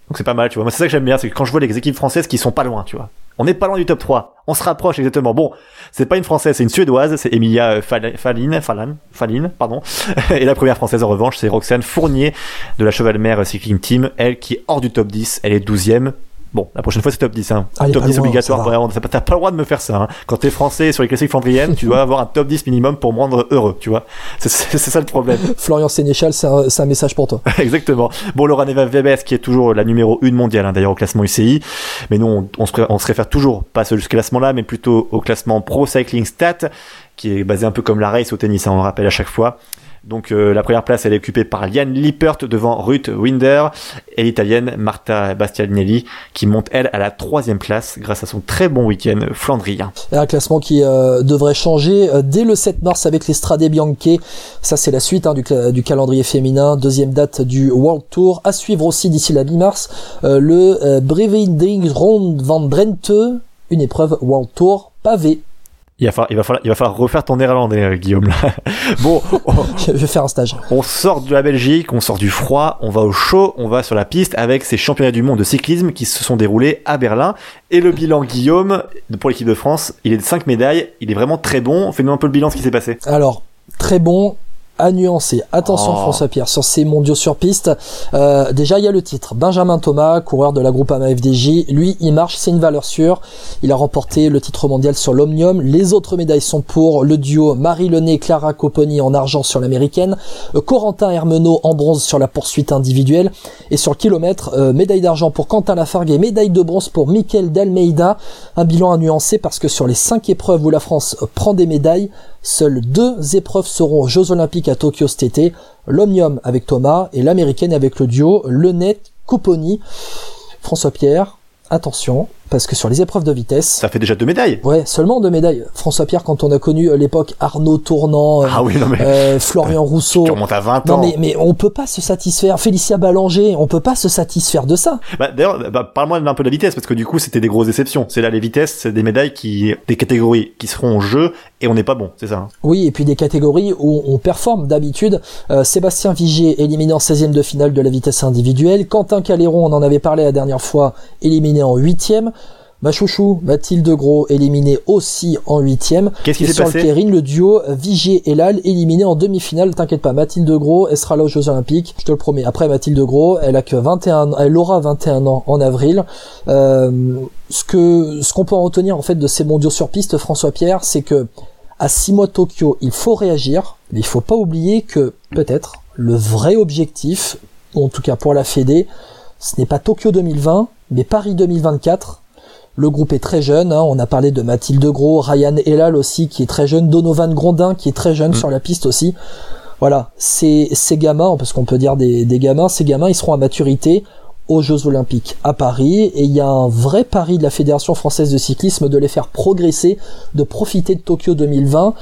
Speaker 1: Donc c'est pas mal, tu vois. Moi, c'est ça que j'aime bien, c'est que quand je vois les équipes françaises qui sont pas loin, tu vois. On n'est pas loin du top 3. On se rapproche exactement. Bon, c'est pas une française, c'est une suédoise, c'est Emilia euh, Fall- Falline, Fallan, Falline, pardon. Et la première française en revanche, c'est Roxane Fournier de la Cheval-Mer Cycling Team, elle qui est hors du top 10, elle est 12e. Bon, la prochaine fois c'est top 10, hein.
Speaker 2: Ah,
Speaker 1: top
Speaker 2: pas
Speaker 1: 10
Speaker 2: loin,
Speaker 1: obligatoire, vraiment. T'as pas- le droit de me faire ça, hein. Quand t'es français sur les classiques flandriennes, tu dois avoir un top 10 minimum pour me rendre heureux, tu vois. C'est ça le problème.
Speaker 2: Florian Sénéchal, c'est un, message pour toi.
Speaker 1: Exactement. Bon, Laura Neva Vebes, qui est toujours la numéro 1 mondiale, hein, d'ailleurs, au classement UCI. Mais nous, on, on se, on se réfère toujours, pas à ce classement-là, mais plutôt au classement Pro Cycling Stat, qui est basé un peu comme la race au tennis, hein, on le rappelle à chaque fois. Donc, euh, la première place, elle est occupée par Liane Lippert devant Ruth Winder et l'italienne Marta Bastianelli, qui monte, elle, à la troisième place grâce à son très bon week-end flandrien.
Speaker 2: Un classement qui euh, devrait changer euh, dès le 7 mars avec les Strade Bianche. Ça, c'est la suite hein, du, calendrier féminin. Deuxième date du World Tour. À suivre aussi d'ici la mi-mars, le Brevindring Rond van Drenthe, une épreuve World Tour pavé.
Speaker 1: Il va falloir, il va falloir, il va falloir refaire ton néerlandais, euh, Guillaume, là. bon,
Speaker 2: Je vais faire un stage.
Speaker 1: On sort de la Belgique, on sort du froid, on va au chaud, on va sur la piste avec ces championnats du monde de cyclisme qui se sont déroulés à Berlin. Et le bilan Guillaume, pour l'équipe de France, il est de 5 médailles, il est vraiment très bon. Fais-nous un peu le bilan de ce qui s'est passé.
Speaker 2: Alors, très bon. À nuancer. Attention
Speaker 1: Oh.
Speaker 2: François Pierre sur ces mondiaux sur piste. Euh, déjà il y a le titre. Benjamin Thomas, coureur de la groupe AMA FDJ. Lui, il marche, c'est une valeur sûre. Il a remporté le titre mondial sur l'Omnium. Les autres médailles sont pour le duo Marie Lenné, Clara Copponi en argent sur l'américaine, euh, Corentin Hermenot en bronze sur la poursuite individuelle et sur le kilomètre, euh, médaille d'argent pour Quentin Lafargue et médaille de bronze pour Michael Dalmeida. Un bilan à nuancer parce que sur les cinq épreuves où la France prend des médailles, Seules deux épreuves seront aux Jeux Olympiques à Tokyo cet été, l'Omnium avec Thomas et l'américaine avec le duo Lenet Copponi. François Pierre, attention, parce que sur les épreuves de vitesse,
Speaker 1: Ça fait déjà deux médailles.
Speaker 2: ouais, seulement deux médailles. François Pierre, quand on a connu euh, l'époque Arnaud Tournant, euh,
Speaker 1: Ah oui, non mais
Speaker 2: euh, Florian Rousseau.
Speaker 1: tu remontes à 20
Speaker 2: Non
Speaker 1: ans.
Speaker 2: mais, mais on peut pas se satisfaire. Félicia Ballanger, on peut pas se satisfaire de ça.
Speaker 1: Bah, D'ailleurs, bah, parle-moi un peu de la vitesse, parce que du coup, c'était des grosses déceptions. C'est là, les vitesses, c'est des médailles qui, des catégories qui seront en jeu, et on n'est pas bon, c'est ça. hein.
Speaker 2: Oui, et puis des catégories où on performe d'habitude. Euh, Sébastien Vigier éliminé en 16e de finale de la vitesse individuelle. Quentin Caléron, on en avait parlé la dernière fois, éliminé en 8e. Ma chouchou, Mathilde Gros, éliminé aussi en 8e.
Speaker 1: Qu'est-ce qui s'est
Speaker 2: sur le
Speaker 1: passé
Speaker 2: Kérine, le duo Vigier et Lal éliminé en demi-finale. T'inquiète pas, Mathilde Gros, elle sera là aux Jeux Olympiques, je te le promets. Après Mathilde Gros, elle a que 21, ans- elle aura 21 ans en avril. Euh, ce que, ce qu'on peut en retenir en fait de ces mondiaux sur piste, François Pierre, c'est que à 6 mois de Tokyo, il faut réagir, mais il faut pas oublier que peut-être le vrai objectif, ou en tout cas pour la Fédé, ce n'est pas Tokyo 2020, mais Paris 2024. Le groupe est très jeune, hein, on a parlé de Mathilde Gros, Ryan Elal aussi qui est très jeune, Donovan Grondin qui est très jeune sur la piste aussi. Voilà, ces, ces gamins, parce qu'on peut dire des, des gamins, ces gamins ils seront à maturité aux Jeux Olympiques à Paris. Et il y a un vrai pari de la Fédération française de cyclisme de les faire progresser, de profiter de Tokyo 2020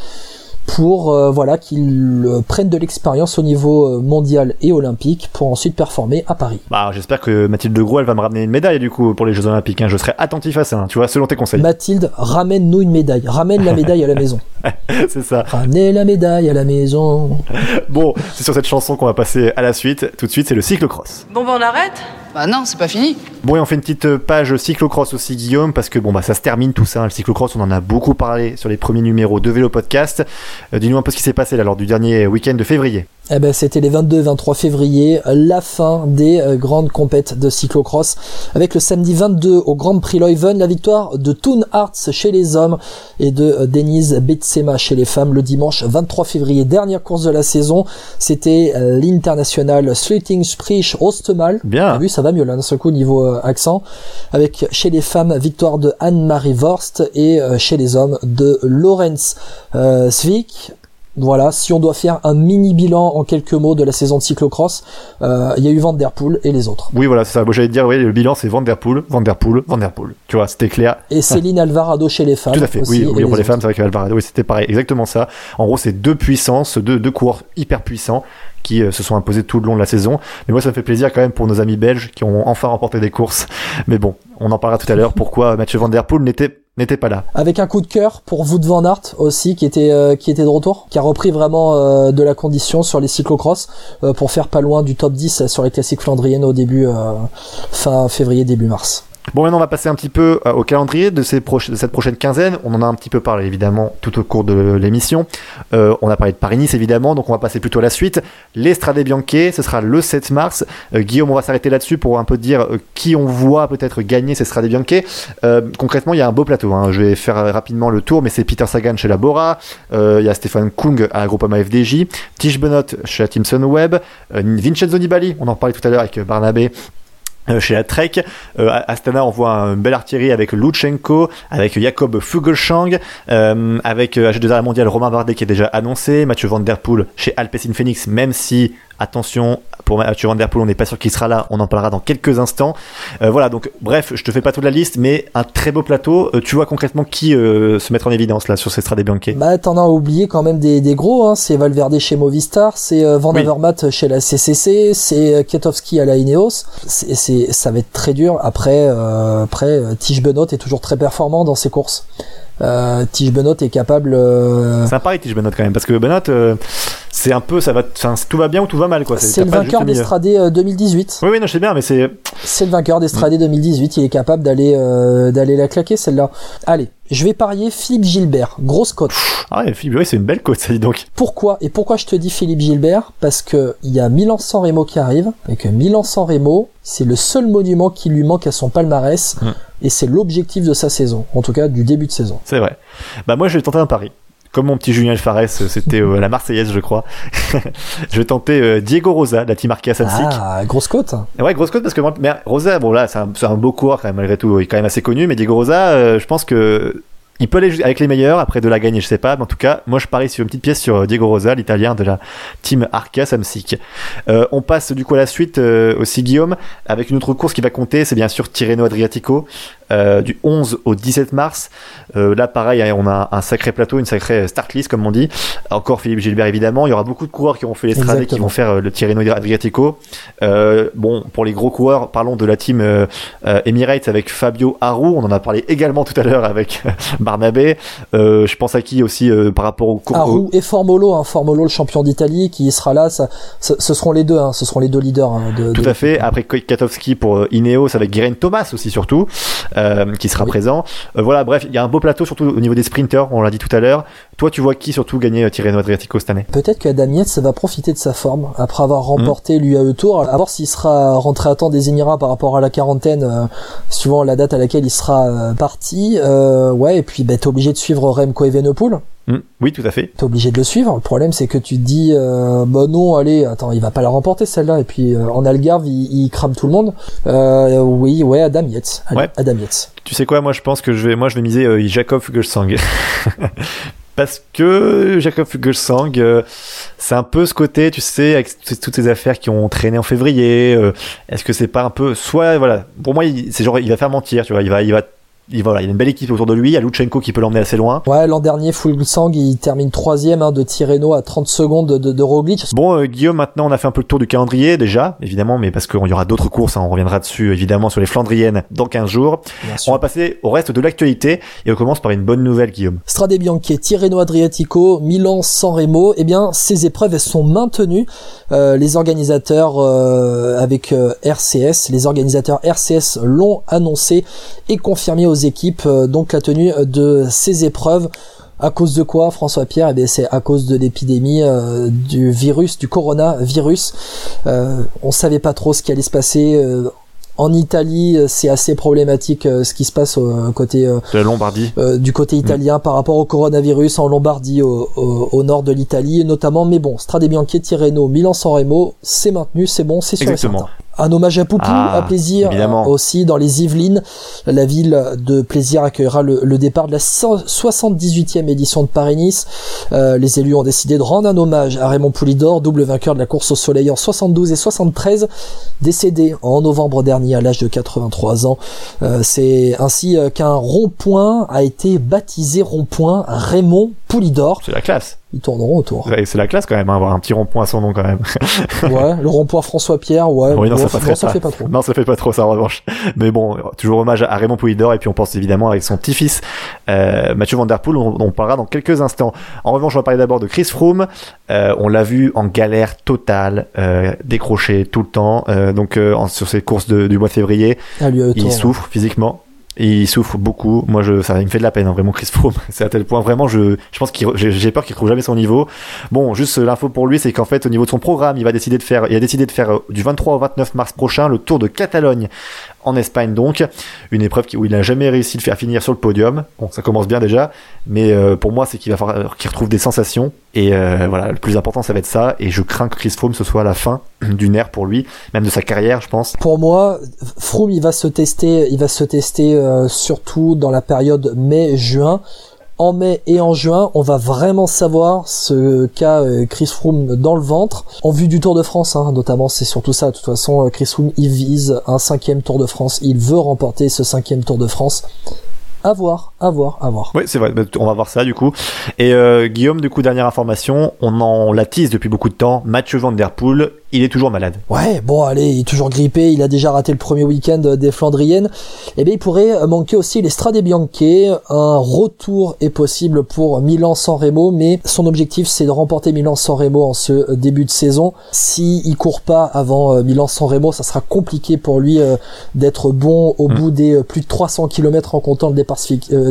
Speaker 2: pour euh, voilà qu'ils euh, prennent de l'expérience au niveau euh, mondial et olympique pour ensuite performer à Paris.
Speaker 1: Bah, j'espère que Mathilde Gros, elle va me ramener une médaille, du coup, pour les Jeux Olympiques. hein. Je serai attentif à ça, hein, tu vois, selon tes conseils.
Speaker 2: Mathilde, ramène-nous une médaille, ramène la médaille à la maison.
Speaker 1: c'est ça.
Speaker 2: Ramenez la médaille à la maison.
Speaker 1: Bon, c'est sur cette chanson qu'on va passer à la suite. Tout de suite, c'est le cyclocross.
Speaker 8: Bon, ben on arrête?
Speaker 9: Bah non, c'est pas fini.
Speaker 1: Bon, et on fait une petite page cyclocross aussi, Guillaume, parce que bon, bah, ça se termine tout ça. hein. Le cyclocross, on en a beaucoup parlé sur les premiers numéros de Vélo Podcast. Euh, Dis-nous un peu ce qui s'est passé là lors du dernier week-end de février.
Speaker 2: Eh ben, c'était les 22 et 23 février, la fin des euh, grandes compètes de cyclocross, avec le samedi 22 au Grand Prix Leuven, la victoire de Toon Arts chez les hommes et de euh, Denise Betsema chez les femmes le dimanche 23 février, dernière course de la saison. C'était euh, l'international Sluiting Sprich Ostemal.
Speaker 1: Bien.
Speaker 2: T'as vu, ça va mieux là, d'un seul coup, niveau euh, accent. Avec chez les femmes, victoire de Anne-Marie Vorst et euh, chez les hommes de Lorenz euh, Svik. Voilà, si on doit faire un mini bilan en quelques mots de la saison de cyclocross, euh, il y a eu Van Der Poel et les autres.
Speaker 1: Oui, voilà, c'est ça. Moi, j'allais dire, oui, le bilan, c'est Van Der Poel, Van Der Poel, Van Der Poel. Tu vois, c'était clair.
Speaker 2: Et Céline Alvarado chez les femmes.
Speaker 1: Tout à fait.
Speaker 2: aussi,
Speaker 1: Oui, oui, pour les
Speaker 2: autres.
Speaker 1: femmes, c'est vrai qu'Alvarado, oui, c'était pareil. Exactement ça. En gros, c'est deux puissances, deux, deux coureurs hyper puissants qui euh, se sont imposés tout le long de la saison. Mais moi, ça me fait plaisir quand même pour nos amis belges qui ont enfin remporté des courses. Mais bon, on en parlera tout à l'heure pourquoi Mathieu Van Der Poel n'était n'était pas là.
Speaker 2: Avec un coup de cœur pour Wout van Aert aussi, qui était euh, qui était de retour, qui a repris vraiment euh, de la condition sur les cyclocross euh, pour faire pas loin du top 10 sur les classiques flandriennes au début fin février début mars.
Speaker 1: Bon, maintenant, on va passer un petit peu euh, au calendrier de, ces cette prochaine quinzaine. On en a un petit peu parlé, évidemment, tout au cours de l'émission. Euh, on a parlé de Paris-Nice, évidemment, donc on va passer plutôt à la suite. L'Estrade Bianche, ce sera le 7 mars. Euh, Guillaume, on va s'arrêter là-dessus pour un peu dire qui on voit peut-être gagner Bianche. Euh, concrètement, il y a un beau plateau. hein. Je vais faire rapidement le tour, mais c'est Peter Sagan chez la Bora. Euh, Il y a Stéphane Kung à Groupama FDJ. Tige Benot chez la Team Sunweb. Euh, Vincenzo Nibali, on en parlait tout à l'heure avec Barnabé. Euh, chez la Trek, euh, Astana, on voit une belle artillerie avec Lutsenko, avec Jacob Fuglsang, euh, avec euh, H2R mondial Romain Bardet qui est déjà annoncé, Mathieu Van Der Poel chez Alpecin Phoenix, même si, attention, pour Mathieu Van Der Poel, on n'est pas sûr qu'il sera là, on en parlera dans quelques instants. Euh, voilà, donc bref, je te fais pas toute la liste, mais un très beau plateau. Euh, tu vois concrètement qui euh, se mettre en évidence là sur ces Strade Bianche
Speaker 2: Bah t'en as oublié quand même des, des gros, hein. c'est Valverde chez Movistar, c'est Van
Speaker 1: Oui.
Speaker 2: Chez la CCC, c'est Kietowski à la Ineos. C'est, c'est, ça va être très dur. Après, euh, après Tige Benoît est toujours très performant dans ses courses. Euh, Tige Benoît est capable. euh,
Speaker 1: C'est un pari, Tige Benot quand même, parce que Benot, euh, c'est un peu, ça va, tout va bien ou tout va mal quoi.
Speaker 2: c'est le vainqueur d'Estrade euh, 2018.
Speaker 1: Oui, oui, non, je sais bien, mais c'est,
Speaker 2: C'est le vainqueur d'Estrade 2018. Il est capable d'aller euh, d'aller la claquer celle-là. Allez, je vais parier Philippe Gilbert, grosse cote.
Speaker 1: ah ouais, Philippe, oui, c'est une belle côte, ça dit donc.
Speaker 2: Pourquoi Et pourquoi je te dis Philippe Gilbert? Parce que il y a Milan-San Remo qui arrive, et que Milan-San Remo, c'est le seul monument qui lui manque à son palmarès,
Speaker 1: Mm.
Speaker 2: et c'est l'objectif de sa saison, en tout cas du début de saison.
Speaker 1: C'est vrai. Bah moi je vais tenter un pari. Comme mon petit Julien Alvarez, euh, c'était euh, la Marseillaise, je crois. je vais tenter euh, Diego Rosa, de la team Arkea Samsic.
Speaker 2: Ah, grosse cote
Speaker 1: Ouais, grosse cote parce que moi, mais Rosa, bon là, c'est un, beau coureur quand même malgré tout. Il est quand même assez connu, mais Diego Rosa, euh, je pense que il peut aller avec les meilleurs. Après de la gagner, je sais pas. Mais en tout cas, moi je parie sur une petite pièce sur Diego Rosa, l'italien de la team Arkea Samsic. Euh, on passe du coup à la suite euh, aussi Guillaume avec une autre course qui va compter, c'est bien sûr Tirreno Adriatico. Euh, du 11 au 17 mars. Euh, là, pareil, hein, on a un sacré plateau, une sacrée start list, comme on dit. Encore Philippe Gilbert, évidemment. Il y aura beaucoup de coureurs qui vont fait les et qui vont faire euh, le Tirreno Adriatico. Euh, bon, pour les gros coureurs, parlons de la team euh, Emirates avec Fabio Aru. On en a parlé également tout à l'heure avec Barnabé. je pense à qui aussi par rapport au.
Speaker 2: Aru et Formolo, hein, Formolo, le champion d'Italie, qui sera là. Ça, ce seront les deux, hein, ce seront les deux leaders. Hein, de,
Speaker 1: tout à fait. Après Katowski pour Ineos avec Guerin Thomas aussi surtout, qui sera présent. voilà, bref, il y a un beau plateau surtout au niveau des sprinters. On l'a dit tout à l'heure. Toi, tu vois qui surtout gagner Tirreno Adriatico cette année?
Speaker 2: Peut-être que ça va profiter de sa forme après avoir remporté mmh. l'UAE Tour. À voir s'il sera rentré à temps des Émirats par rapport à la quarantaine, euh, suivant la date à laquelle il sera euh, parti. Euh, ouais, et puis bah, t'es obligé de suivre Remco Evenepoel.
Speaker 1: Mmh. Oui, tout à fait.
Speaker 2: T'es obligé de le suivre. Le problème, c'est que tu te dis, bah non, allez, attends, il va pas la remporter celle-là. Et puis en Algarve, il, crame tout le monde. oui, ouais, Adam Yates.
Speaker 1: Ouais.
Speaker 2: Adam Yates.
Speaker 1: Tu sais quoi, moi je pense que je vais, moi je vais miser Jacob Fuglsang. parce que Jacob Fuglsang, euh, c'est un peu ce côté, tu sais, avec toutes ces affaires qui ont traîné en février. Euh, est-ce que c'est pas un peu, soit voilà, pour moi, c'est genre il va faire mentir, tu vois, il va, il va il, voilà, il y a une belle équipe autour de lui. Il y a Lutsenko qui peut l'emmener assez loin.
Speaker 2: Ouais, l'an dernier, Fulgsang, il termine troisième hein, de Tirreno à 30 secondes de, de Roglic.
Speaker 1: Bon, euh, Guillaume, maintenant, on a fait un peu le tour du calendrier déjà, évidemment, mais parce qu'il y aura d'autres courses. Hein, on reviendra dessus, évidemment, sur les Flandriennes dans 15 jours. On va passer au reste de l'actualité et on commence par une bonne nouvelle, Guillaume.
Speaker 2: Strade Bianchi, Tirreno Adriatico, Milan San Remo. Eh bien, ces épreuves, elles sont maintenues. Euh, les organisateurs euh, avec RCS, les organisateurs RCS l'ont annoncé et confirmé aux équipes euh, donc la tenue de ces épreuves. À cause de quoi, François Pierre? Eh bien, c'est à cause de l'épidémie euh, du virus, du coronavirus. Euh, on savait pas trop ce qui allait se passer. Euh, en Italie, c'est assez problématique ce qui se passe côté de
Speaker 1: la Lombardie,
Speaker 2: du côté italien par rapport au coronavirus en Lombardie, au, au, nord de l'Italie notamment. Mais bon, Strade Bianchi, Tirreno, Milan-San Remo, c'est maintenu, c'est bon, c'est sûr
Speaker 1: Exactement.
Speaker 2: Un hommage à Poupou, à ah, plaisir aussi dans les Yvelines. La ville de plaisir accueillera le, départ de la 78e édition de Paris-Nice. Euh, les élus ont décidé de rendre un hommage à Raymond Poulidor, double vainqueur de la course au soleil en 72 et 73, décédé en novembre dernier à l'âge de 83 ans. Euh, c'est ainsi euh, qu'un rond-point a été baptisé rond-point Raymond Poulidor.
Speaker 1: C'est la classe
Speaker 2: ils tourneront autour.
Speaker 1: c'est la classe quand même, hein, avoir un petit rond-point à son nom quand même.
Speaker 2: ouais, le rond-point François Pierre, ouais.
Speaker 1: non, ça, fait pas trop. Non, ça fait pas trop ça en revanche. Mais bon, toujours hommage à Raymond Poulidor et puis on pense évidemment avec son petit-fils euh, Mathieu Van Der Poel, dont on, parlera dans quelques instants. En revanche, on va parler d'abord de Chris Froome. Euh, on l'a vu en galère totale, euh, décroché tout le temps. Euh, donc sur ses courses du mois de février,
Speaker 2: ah,
Speaker 1: il souffre physiquement il souffre beaucoup. Moi, je, ça me fait de la peine, hein, vraiment, Chris Froome. C'est à tel point, vraiment, je, pense qu'il, j'ai peur qu'il trouve jamais son niveau. Bon, juste l'info pour lui, c'est qu'en fait, au niveau de son programme, il va décider de faire, il a décidé de faire euh, du 23 au 29 mars prochain le Tour de Catalogne en Espagne donc, une épreuve où il n'a jamais réussi à finir sur le podium. Bon, ça commence bien déjà, mais euh, pour moi c'est qu'il va falloir qu'il retrouve des sensations et euh, voilà, le plus important ça va être ça et je crains que Chris Froome ce soit la fin d'une ère pour lui, même de sa carrière, je pense.
Speaker 2: Pour moi, Froome il va se tester, il va se tester euh, surtout dans la période mai-juin en mai et en juin, on va vraiment savoir ce qu'a euh, Chris Froome dans le ventre. En vue du Tour de France, hein, notamment, c'est surtout ça. De toute façon, euh, Chris Froome, il vise un cinquième Tour de France. Il veut remporter ce cinquième Tour de France. À voir, à voir, à voir.
Speaker 1: Oui, c'est vrai. On va voir ça du coup. Et euh, Guillaume, du coup, dernière information, on en l'attise depuis beaucoup de temps. Mathieu Van Der Poel il est toujours malade.
Speaker 2: Ouais, bon, allez, il est toujours grippé, il a déjà raté le premier week-end des Flandriennes. Eh bien, il pourrait manquer aussi les Strade Bianche. Un retour est possible pour Milan-San Remo, mais son objectif, c'est de remporter Milan-San Remo en ce début de saison. Si il court pas avant euh, Milan-San Remo, ça sera compliqué pour lui euh, d'être bon au hmm. bout des euh, plus de 300 km en comptant le départ,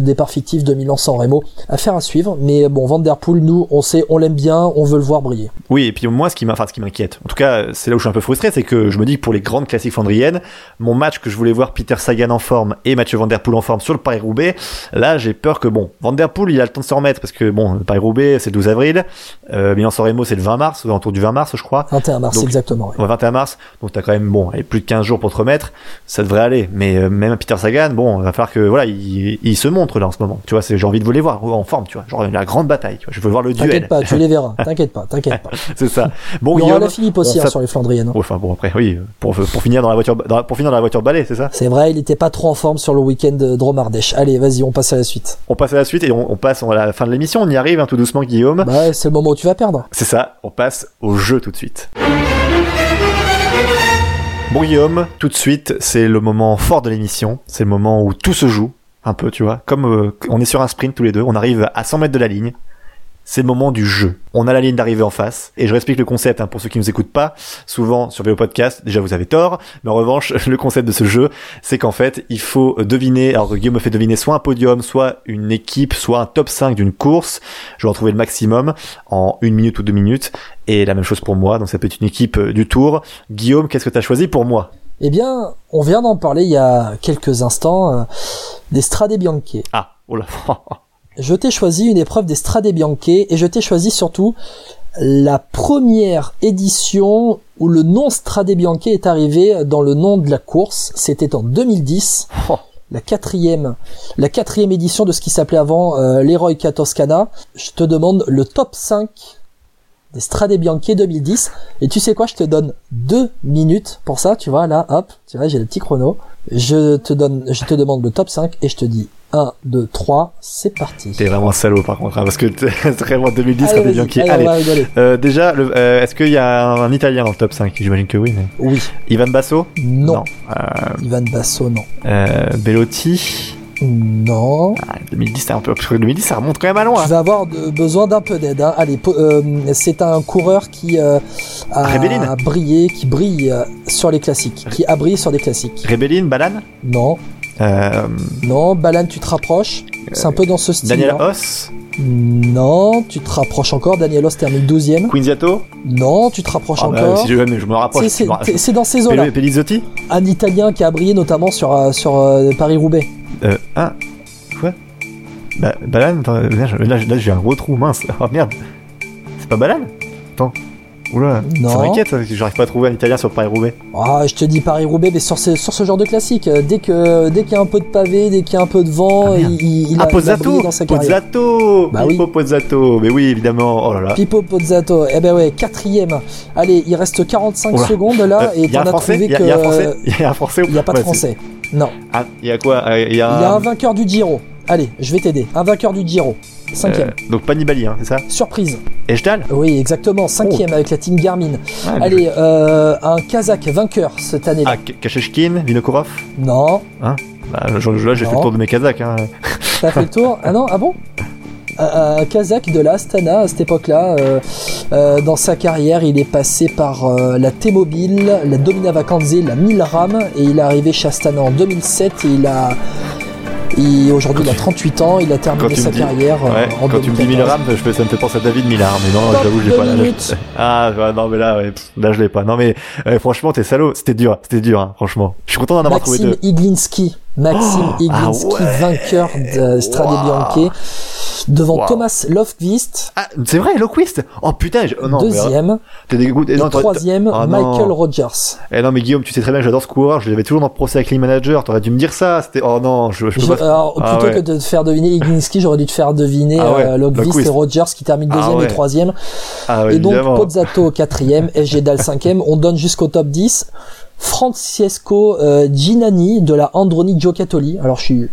Speaker 2: départ fictif de Milan-San Remo. Affaire à suivre, mais bon, Van Der Poel, nous, on sait, on l'aime bien, on veut le voir briller.
Speaker 1: Oui, et puis moi, ce qui m'inquiète, en tout cas, c'est là où je suis un peu frustré, c'est que je me dis que pour les grandes classiques flandriennes, mon match que je voulais voir Peter Sagan en forme et Mathieu Van Der Poel en forme sur le Paris-Roubaix, là j'ai peur que bon, Van Der Poel il a le temps de se remettre parce que bon, le Paris-Roubaix c'est le 12 avril, euh, Milan-San Remo c'est le 20 mars, autour du 20 mars je crois.
Speaker 2: 21 mars exactement.
Speaker 1: Ouais. 21 mars, donc t'as quand même bon, plus de 15 jours pour te remettre, ça devrait aller, mais euh, même Peter Sagan, bon, il va falloir que voilà, il, se monte contre là en ce moment. Tu vois, j'ai envie de vous les voir en forme, tu vois. Genre la grande bataille, tu vois. Je veux voir le duel.
Speaker 2: T'inquiète pas, tu les verras. T'inquiète pas, t'inquiète pas.
Speaker 1: c'est ça. Bon,
Speaker 2: Il y aura la Philippe aussi hein, sur les Flandriennes. hein.
Speaker 1: Enfin bon après oui pour pour finir dans la voiture dans pour finir dans la voiture balai c'est ça?
Speaker 2: C'est vrai, il était pas trop en forme sur le week-end de Dromardèche. Allez, vas-y, on passe à la suite.
Speaker 1: On passe à la suite et on, on passe à la fin de l'émission. On y arrive hein, tout doucement Guillaume.
Speaker 2: Bah, c'est le moment où tu vas perdre.
Speaker 1: C'est ça. On passe au jeu tout de suite. Bon Guillaume, tout de suite, c'est le moment fort de l'émission. C'est le moment où tout se joue, un peu, tu vois. Comme euh, on est sur un sprint tous les deux, on arrive à 100 mètres de la ligne. C'est le moment du jeu. On a la ligne d'arrivée en face. Et je explique le concept hein, pour ceux qui nous écoutent pas. Souvent sur Vélo Podcast, déjà vous avez tort. Mais en revanche, le concept de ce jeu, c'est qu'en fait, il faut deviner. Alors Guillaume me fait deviner soit un podium, soit une équipe, soit un top 5 d'une course. Je vais en trouver le maximum en une minute ou deux minutes. Et la même chose pour moi. Donc ça peut être une équipe euh, du Tour. Guillaume, qu'est-ce que tu as choisi pour moi?
Speaker 2: Eh bien, on vient d'en parler il y a quelques instants euh, des Strade Bianche.
Speaker 1: Ah, oh là.
Speaker 2: Je t'ai choisi une épreuve des Strade Bianche et je t'ai choisi surtout la première édition où le nom Strade Bianche est arrivé dans le nom de la course. C'était en 2010.
Speaker 1: Oh.
Speaker 2: La quatrième, la quatrième édition de ce qui s'appelait avant euh, l'Heroica Toscana. Je te demande le top 5 des Strade Bianche 2010. Et tu sais quoi, je te donne deux minutes pour ça, tu vois, là, hop, tu vois, j'ai le petit chrono. Je te donne, je te demande le top 5 et je te dis 1, 2, 3, c'est parti.
Speaker 1: T'es vraiment salaud par contre, hein, parce que c'est vraiment 2010
Speaker 2: Allez,
Speaker 1: quand t'es
Speaker 2: vas-y,
Speaker 1: Bianchi.
Speaker 2: allez,
Speaker 1: Allez. Euh, déjà, euh, est-ce qu'il y a un, un Italien dans le top 5 J'imagine que oui. Mais...
Speaker 2: Oui,
Speaker 1: Ivan Basso?
Speaker 2: Non.
Speaker 1: Euh,
Speaker 2: Ivan Basso, non.
Speaker 1: euh, Bellotti
Speaker 2: Non.
Speaker 1: ah, 2010, c'est un peu... Parce que 2010, ça remonte quand même à loin.
Speaker 2: Tu vas avoir besoin d'un peu d'aide. hein. Allez, euh, c'est un coureur qui euh, a brillé, qui brille euh, sur les classiques, qui a brillé sur des classiques.
Speaker 1: Rebellin, Balan
Speaker 2: Non,
Speaker 1: euh,
Speaker 2: non. Balan, tu te rapproches. C'est un peu dans ce style.
Speaker 1: Daniel
Speaker 2: hein.
Speaker 1: Hoss
Speaker 2: Non, tu te rapproches encore. Daniel Oss termine 12ème.
Speaker 1: Quinziato
Speaker 2: Non, tu te rapproches
Speaker 1: Ah bah,
Speaker 2: encore.
Speaker 1: si je, mais je me rapproche.
Speaker 2: C'est-
Speaker 1: me
Speaker 2: dans ces.
Speaker 1: Pel- Pelizzotti
Speaker 2: Un Italien qui a brillé notamment sur, euh, sur euh, Paris-Roubaix.
Speaker 1: euh, un... Quoi? Bah, Balan attends, là, là, là, j'ai un gros trou, mince. Oh merde. C'est pas Balan? Attends. Oula,
Speaker 2: Non.
Speaker 1: ça m'inquiète, que j'arrive pas à trouver un Italien sur Paris-Roubaix.
Speaker 2: Ah, je te dis Paris-Roubaix, mais sur ce, sur ce genre de classique, euh, dès que dès qu'il y a un peu de pavé, dès qu'il y a un peu de vent,
Speaker 1: Ah,
Speaker 2: il, il, il
Speaker 1: ah,
Speaker 2: a, il a
Speaker 1: Pozzato
Speaker 2: dans sa carrière.
Speaker 1: Pozzato
Speaker 2: Bah
Speaker 1: Pippo Pozzato Mais oui, évidemment. Oh là là.
Speaker 2: Pipo Pozzato, eh ben ouais, quatrième. Allez, il reste 45
Speaker 1: Oula.
Speaker 2: secondes là,
Speaker 1: Euh,
Speaker 2: et t'en as trouvé
Speaker 1: Il y, a-
Speaker 2: que...
Speaker 1: y a un français Il y a un français ou
Speaker 2: Il n'y a pas de
Speaker 1: Ouais,
Speaker 2: français. Non.
Speaker 1: Ah, il y a quoi Euh, Il y a,
Speaker 2: Il y a un vainqueur du Giro. Allez, je vais t'aider. Un vainqueur du Giro. Cinquième.
Speaker 1: euh, donc pas Nibali, hein, c'est ça?
Speaker 2: Surprise.
Speaker 1: Ejtal?
Speaker 2: Oui, exactement. Cinquième avec la team Garmin.
Speaker 1: Ah,
Speaker 2: Allez, euh, un Kazakh vainqueur cette année-là.
Speaker 1: Ah, K- Kasheshkin, Vinokourov
Speaker 2: Non,
Speaker 1: Bah, je- je- Là, j'ai fait le tour de mes Kazakhs. Hein.
Speaker 2: T'as fait le tour? Ah non Ah bon? Euh, un Kazakh de la Astana à cette époque-là. euh, euh, dans sa carrière, il est passé par euh, la T-Mobile, la Domina Vacanze, la Milram, et il est arrivé chez Astana en 2007 et il a. et Aujourd'hui, il a 38 ans, il a terminé sa carrière euh,
Speaker 1: Ouais,
Speaker 2: en
Speaker 1: quand tu me dis
Speaker 2: 2014.
Speaker 1: Milram, ça me fait penser à David Millar, mais non, j'avoue,
Speaker 2: deux
Speaker 1: pas.
Speaker 2: Minutes.
Speaker 1: Ah, non, mais là, ouais, pff, là, je l'ai pas. Non, mais euh, franchement, t'es salaud. C'était dur, c'était dur, hein, franchement. Je suis content d'en avoir trouvé deux.
Speaker 2: Iglinski. Maxime
Speaker 1: Oh,
Speaker 2: Iglinski,
Speaker 1: ah ouais.
Speaker 2: vainqueur de Strade
Speaker 1: Wow.
Speaker 2: Bianche, devant
Speaker 1: Wow.
Speaker 2: Thomas Lofqvist,
Speaker 1: Ah, c'est vrai, Loquist Oh putain, je... oh, non, mais,
Speaker 2: deuxième, et
Speaker 1: Non,
Speaker 2: troisième,
Speaker 1: Ah, non.
Speaker 2: Michael Rogers.
Speaker 1: Eh non, mais Guillaume, tu sais très bien j'adore ce coureur. Je l'avais toujours dans le procès avec Lean Manager. T'aurais dû me dire ça. C'était, oh non, je, je peux
Speaker 2: Je-
Speaker 1: pas.
Speaker 2: alors,
Speaker 1: Ah
Speaker 2: plutôt
Speaker 1: ouais.
Speaker 2: que de te faire deviner Iglinski, j'aurais dû te faire deviner
Speaker 1: ouais,
Speaker 2: euh, et Rogers qui terminent deuxième
Speaker 1: ouais.
Speaker 2: et troisième. Et donc. Pozzato quatrième, SG cinquième. On donne jusqu'au top 10. Francesco euh, Ginani de la Androni Giocattoli. Alors je suis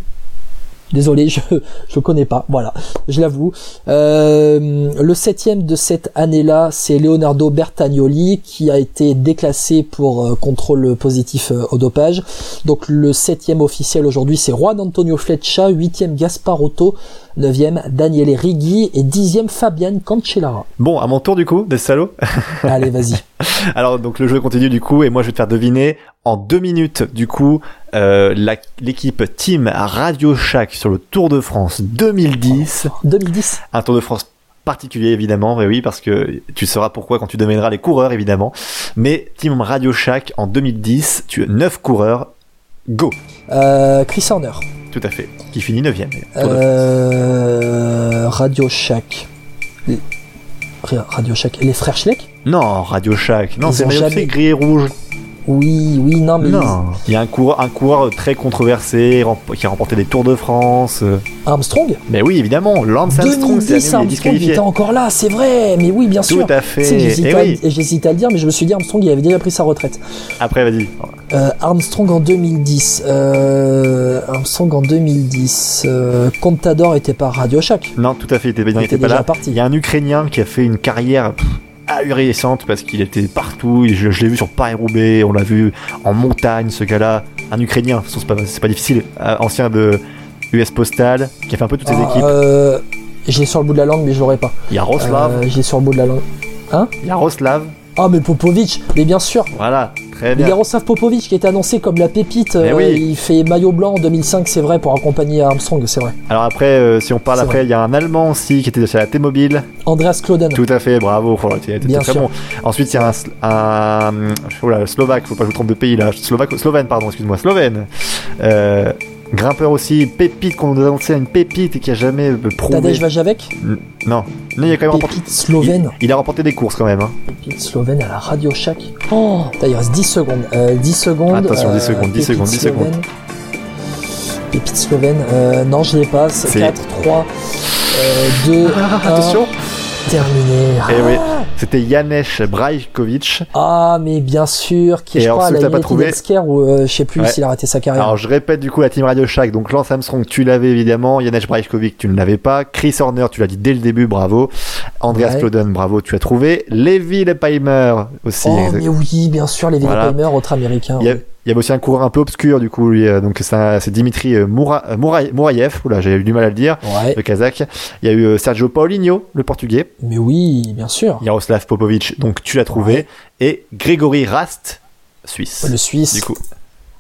Speaker 2: désolé, je je connais pas. Voilà, je l'avoue. Euh, le septième de cette année-là, c'est Leonardo Bertagnoli qui a été déclassé pour euh, contrôle positif au dopage. Donc le septième officiel aujourd'hui, c'est Juan Antonio Fletcha, huitième Gaspar Otto, 9e Daniele Righi et 10e Fabian Cancellara.
Speaker 1: Bon, à mon tour du coup, des salauds.
Speaker 2: Allez, vas-y.
Speaker 1: Alors donc le jeu continue du coup et moi je vais te faire deviner en deux minutes du coup euh, l'équipe Team Radio Shack sur le Tour de France 2010.
Speaker 2: 2010.
Speaker 1: Un Tour de France particulier évidemment, mais oui parce que tu sauras pourquoi quand tu devineras les coureurs évidemment. Mais Team Radio Shack en 2010, tu as 9 coureurs. Go.
Speaker 2: Euh, Chris Horner
Speaker 1: tout à fait, qui finit 9
Speaker 2: Euh, Radio Shack. Les- Radio Shack. Les frères Schleck
Speaker 1: Non, Radio Shack, non c'est maillot
Speaker 2: jamais-
Speaker 1: c'est gris et rouge.
Speaker 2: Oui, oui, non, mais
Speaker 1: Non. Il y a un coureur, un coureur très controversé qui a remporté des Tours de France. euh.
Speaker 2: Armstrong
Speaker 1: Mais oui, évidemment, Lance Armstrong, c'est
Speaker 2: 2010,
Speaker 1: l'année où il est
Speaker 2: Armstrong il était encore là, c'est vrai, mais oui, bien sûr.
Speaker 1: Tout à fait.
Speaker 2: J'hésitais
Speaker 1: Eh
Speaker 2: à-
Speaker 1: oui.
Speaker 2: j'hésitais à, le dire, mais je me suis dit Armstrong, il avait déjà pris sa retraite.
Speaker 1: Après, vas-y.
Speaker 2: Euh, Armstrong en 2010. Euh, Armstrong en 2010. Euh, Contador était pas Radio Shack.
Speaker 1: Non, tout à fait, il était, il
Speaker 2: Il
Speaker 1: était
Speaker 2: était
Speaker 1: pas
Speaker 2: déjà
Speaker 1: là.
Speaker 2: parti.
Speaker 1: Il y a un Ukrainien qui a fait une carrière pff, ahurissante parce qu'il était partout. Je, je l'ai vu sur Paris-Roubaix, on l'a vu en montagne, ce gars-là. Un Ukrainien, c'est pas, pas difficile. Euh, ancien de US Postal, qui a fait un peu toutes ses
Speaker 2: Ah,
Speaker 1: équipes.
Speaker 2: euh, j'ai sur le bout de la langue, mais je l'aurais pas.
Speaker 1: Il y a Roslav,
Speaker 2: Euh, j'ai sur le bout de la langue.
Speaker 1: il y a Roslav.
Speaker 2: Ah, mais Popovic, mais bien sûr.
Speaker 1: Voilà, très bien.
Speaker 2: Yaroslav Popovic qui était annoncé comme la pépite. Euh,
Speaker 1: oui.
Speaker 2: Il fait maillot blanc en 2005, c'est vrai, pour accompagner Armstrong, c'est vrai.
Speaker 1: Alors après, euh, si on parle après, il y a un Allemand aussi qui était sur la T-Mobile.
Speaker 2: Andreas Kloden.
Speaker 1: Tout à fait, bravo, très
Speaker 2: sûr.
Speaker 1: bon. Ensuite, il y a un, un oh là, Slovaque, faut pas que je me trompe de pays là, Slovaque, Slovène, pardon, excuse-moi, Slovène. Euh, grimpeur aussi, pépite qu'on nous a annoncé, une pépite et qui a jamais euh, prouvé.
Speaker 2: Tadej Vajavek,
Speaker 1: Non, non, il a quand même remporté.
Speaker 2: pépite slovène.
Speaker 1: Il, il a remporté des courses quand même. Hein.
Speaker 2: Pépite slovène à la Radio Shack. Oh, il reste 10 secondes. Euh, 10 secondes.
Speaker 1: Attention, 10
Speaker 2: euh,
Speaker 1: secondes, 10
Speaker 2: pépite
Speaker 1: secondes, 10 secondes.
Speaker 2: Pépite slovène. Euh, non, je l'ai pas. C'est
Speaker 1: C'est-
Speaker 2: 4, 3, euh, 2, 1.
Speaker 1: Attention
Speaker 2: Terminé.
Speaker 1: Oui, c'était Janesh Brajkovic.
Speaker 2: Ah, mais bien sûr, qui
Speaker 1: Et
Speaker 2: je crois à la
Speaker 1: pas trouvé
Speaker 2: ou euh, je sais plus
Speaker 1: Ouais.
Speaker 2: s'il a arrêté sa carrière.
Speaker 1: Alors je répète du coup la team Radio Shack, donc Lance Armstrong tu l'avais évidemment, Janesh Brajkovic tu ne l'avais pas, Chris Horner tu l'as dit dès le début, bravo, Andreas
Speaker 2: Ouais.
Speaker 1: Bravo tu as trouvé, Levi Lepaimer aussi.
Speaker 2: oh, mais oui, bien sûr, les
Speaker 1: Voilà.
Speaker 2: Autre américain.
Speaker 1: Il y, a- il y avait aussi un coureur un peu obscur du coup lui, euh, donc c'est Dimitri euh, Moura, euh, Mouraï- Mouraïev, oula j'ai eu du mal à le dire,
Speaker 2: Ouais,
Speaker 1: le kazakh. Il y a eu Sergio Paulinho, le portugais,
Speaker 2: mais oui, bien sûr.
Speaker 1: Yaroslav Popovic, donc tu l'as trouvé, et Grégory Rast, suisse.
Speaker 2: Le Suisse.
Speaker 1: Du coup,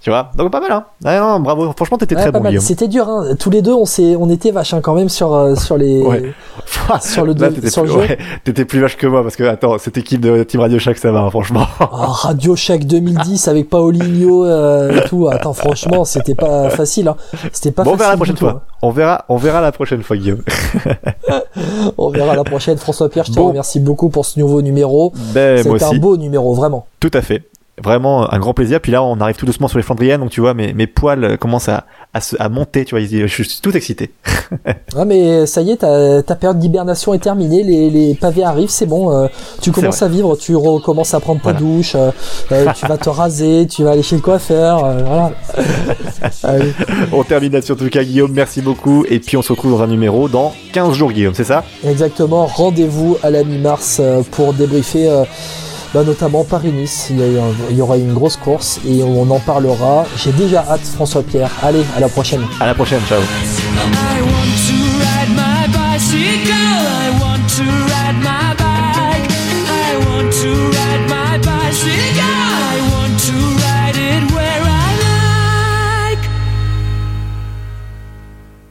Speaker 1: tu vois, donc pas mal hein. Ah, non, bravo, franchement t'étais
Speaker 2: Ouais,
Speaker 1: très bon
Speaker 2: mal.
Speaker 1: Guillaume.
Speaker 2: C'était dur, hein. Tous les deux, on s'est, on était vaches hein, quand même sur euh, sur les.
Speaker 1: Ouais.
Speaker 2: Sur le
Speaker 1: Là, t'étais
Speaker 2: sur le
Speaker 1: plus,
Speaker 2: jeu.
Speaker 1: ouais, t'étais plus vache que moi parce que attends, cette équipe de Team Radio Shack ça va hein, franchement.
Speaker 2: Ah, Radio Shack 2010 avec Paulinho euh, et tout. Attends, franchement, c'était pas facile. Hein. C'était pas
Speaker 1: bon, on verra la
Speaker 2: facile.
Speaker 1: prochaine
Speaker 2: tout,
Speaker 1: fois. On verra, on verra la prochaine fois Guillaume.
Speaker 2: On verra la prochaine. François Pierre, je te
Speaker 1: Bon.
Speaker 2: remercie beaucoup pour ce nouveau numéro.
Speaker 1: Ben
Speaker 2: C'était un
Speaker 1: aussi,
Speaker 2: beau numéro, vraiment.
Speaker 1: tout à fait. Vraiment un grand plaisir. Puis là, on arrive tout doucement sur les Flandriennes, donc tu vois, mes, mes poils commencent à, à, se, à monter. Tu vois, je suis tout excité.
Speaker 2: Ah, mais ça y est, ta, ta période d'hibernation est terminée. Les, les pavés arrivent, c'est bon. euh, tu commences à vivre, tu recommences à prendre ta
Speaker 1: Voilà.
Speaker 2: douche. euh, euh, tu vas te raser, tu vas aller chez le coiffeur. euh, voilà. Allez.
Speaker 1: On termine là-dessus en tout cas, Guillaume. Merci beaucoup. Et puis on se retrouve dans un numéro dans 15 jours, Guillaume. C'est ça?
Speaker 2: Exactement, rendez-vous à la mi-mars pour débriefer bah, notamment Paris-Nice. Il, il y, aura une grosse course et on en parlera. J'ai déjà hâte, François Pierre. Allez, à la prochaine.
Speaker 1: À la prochaine, ciao.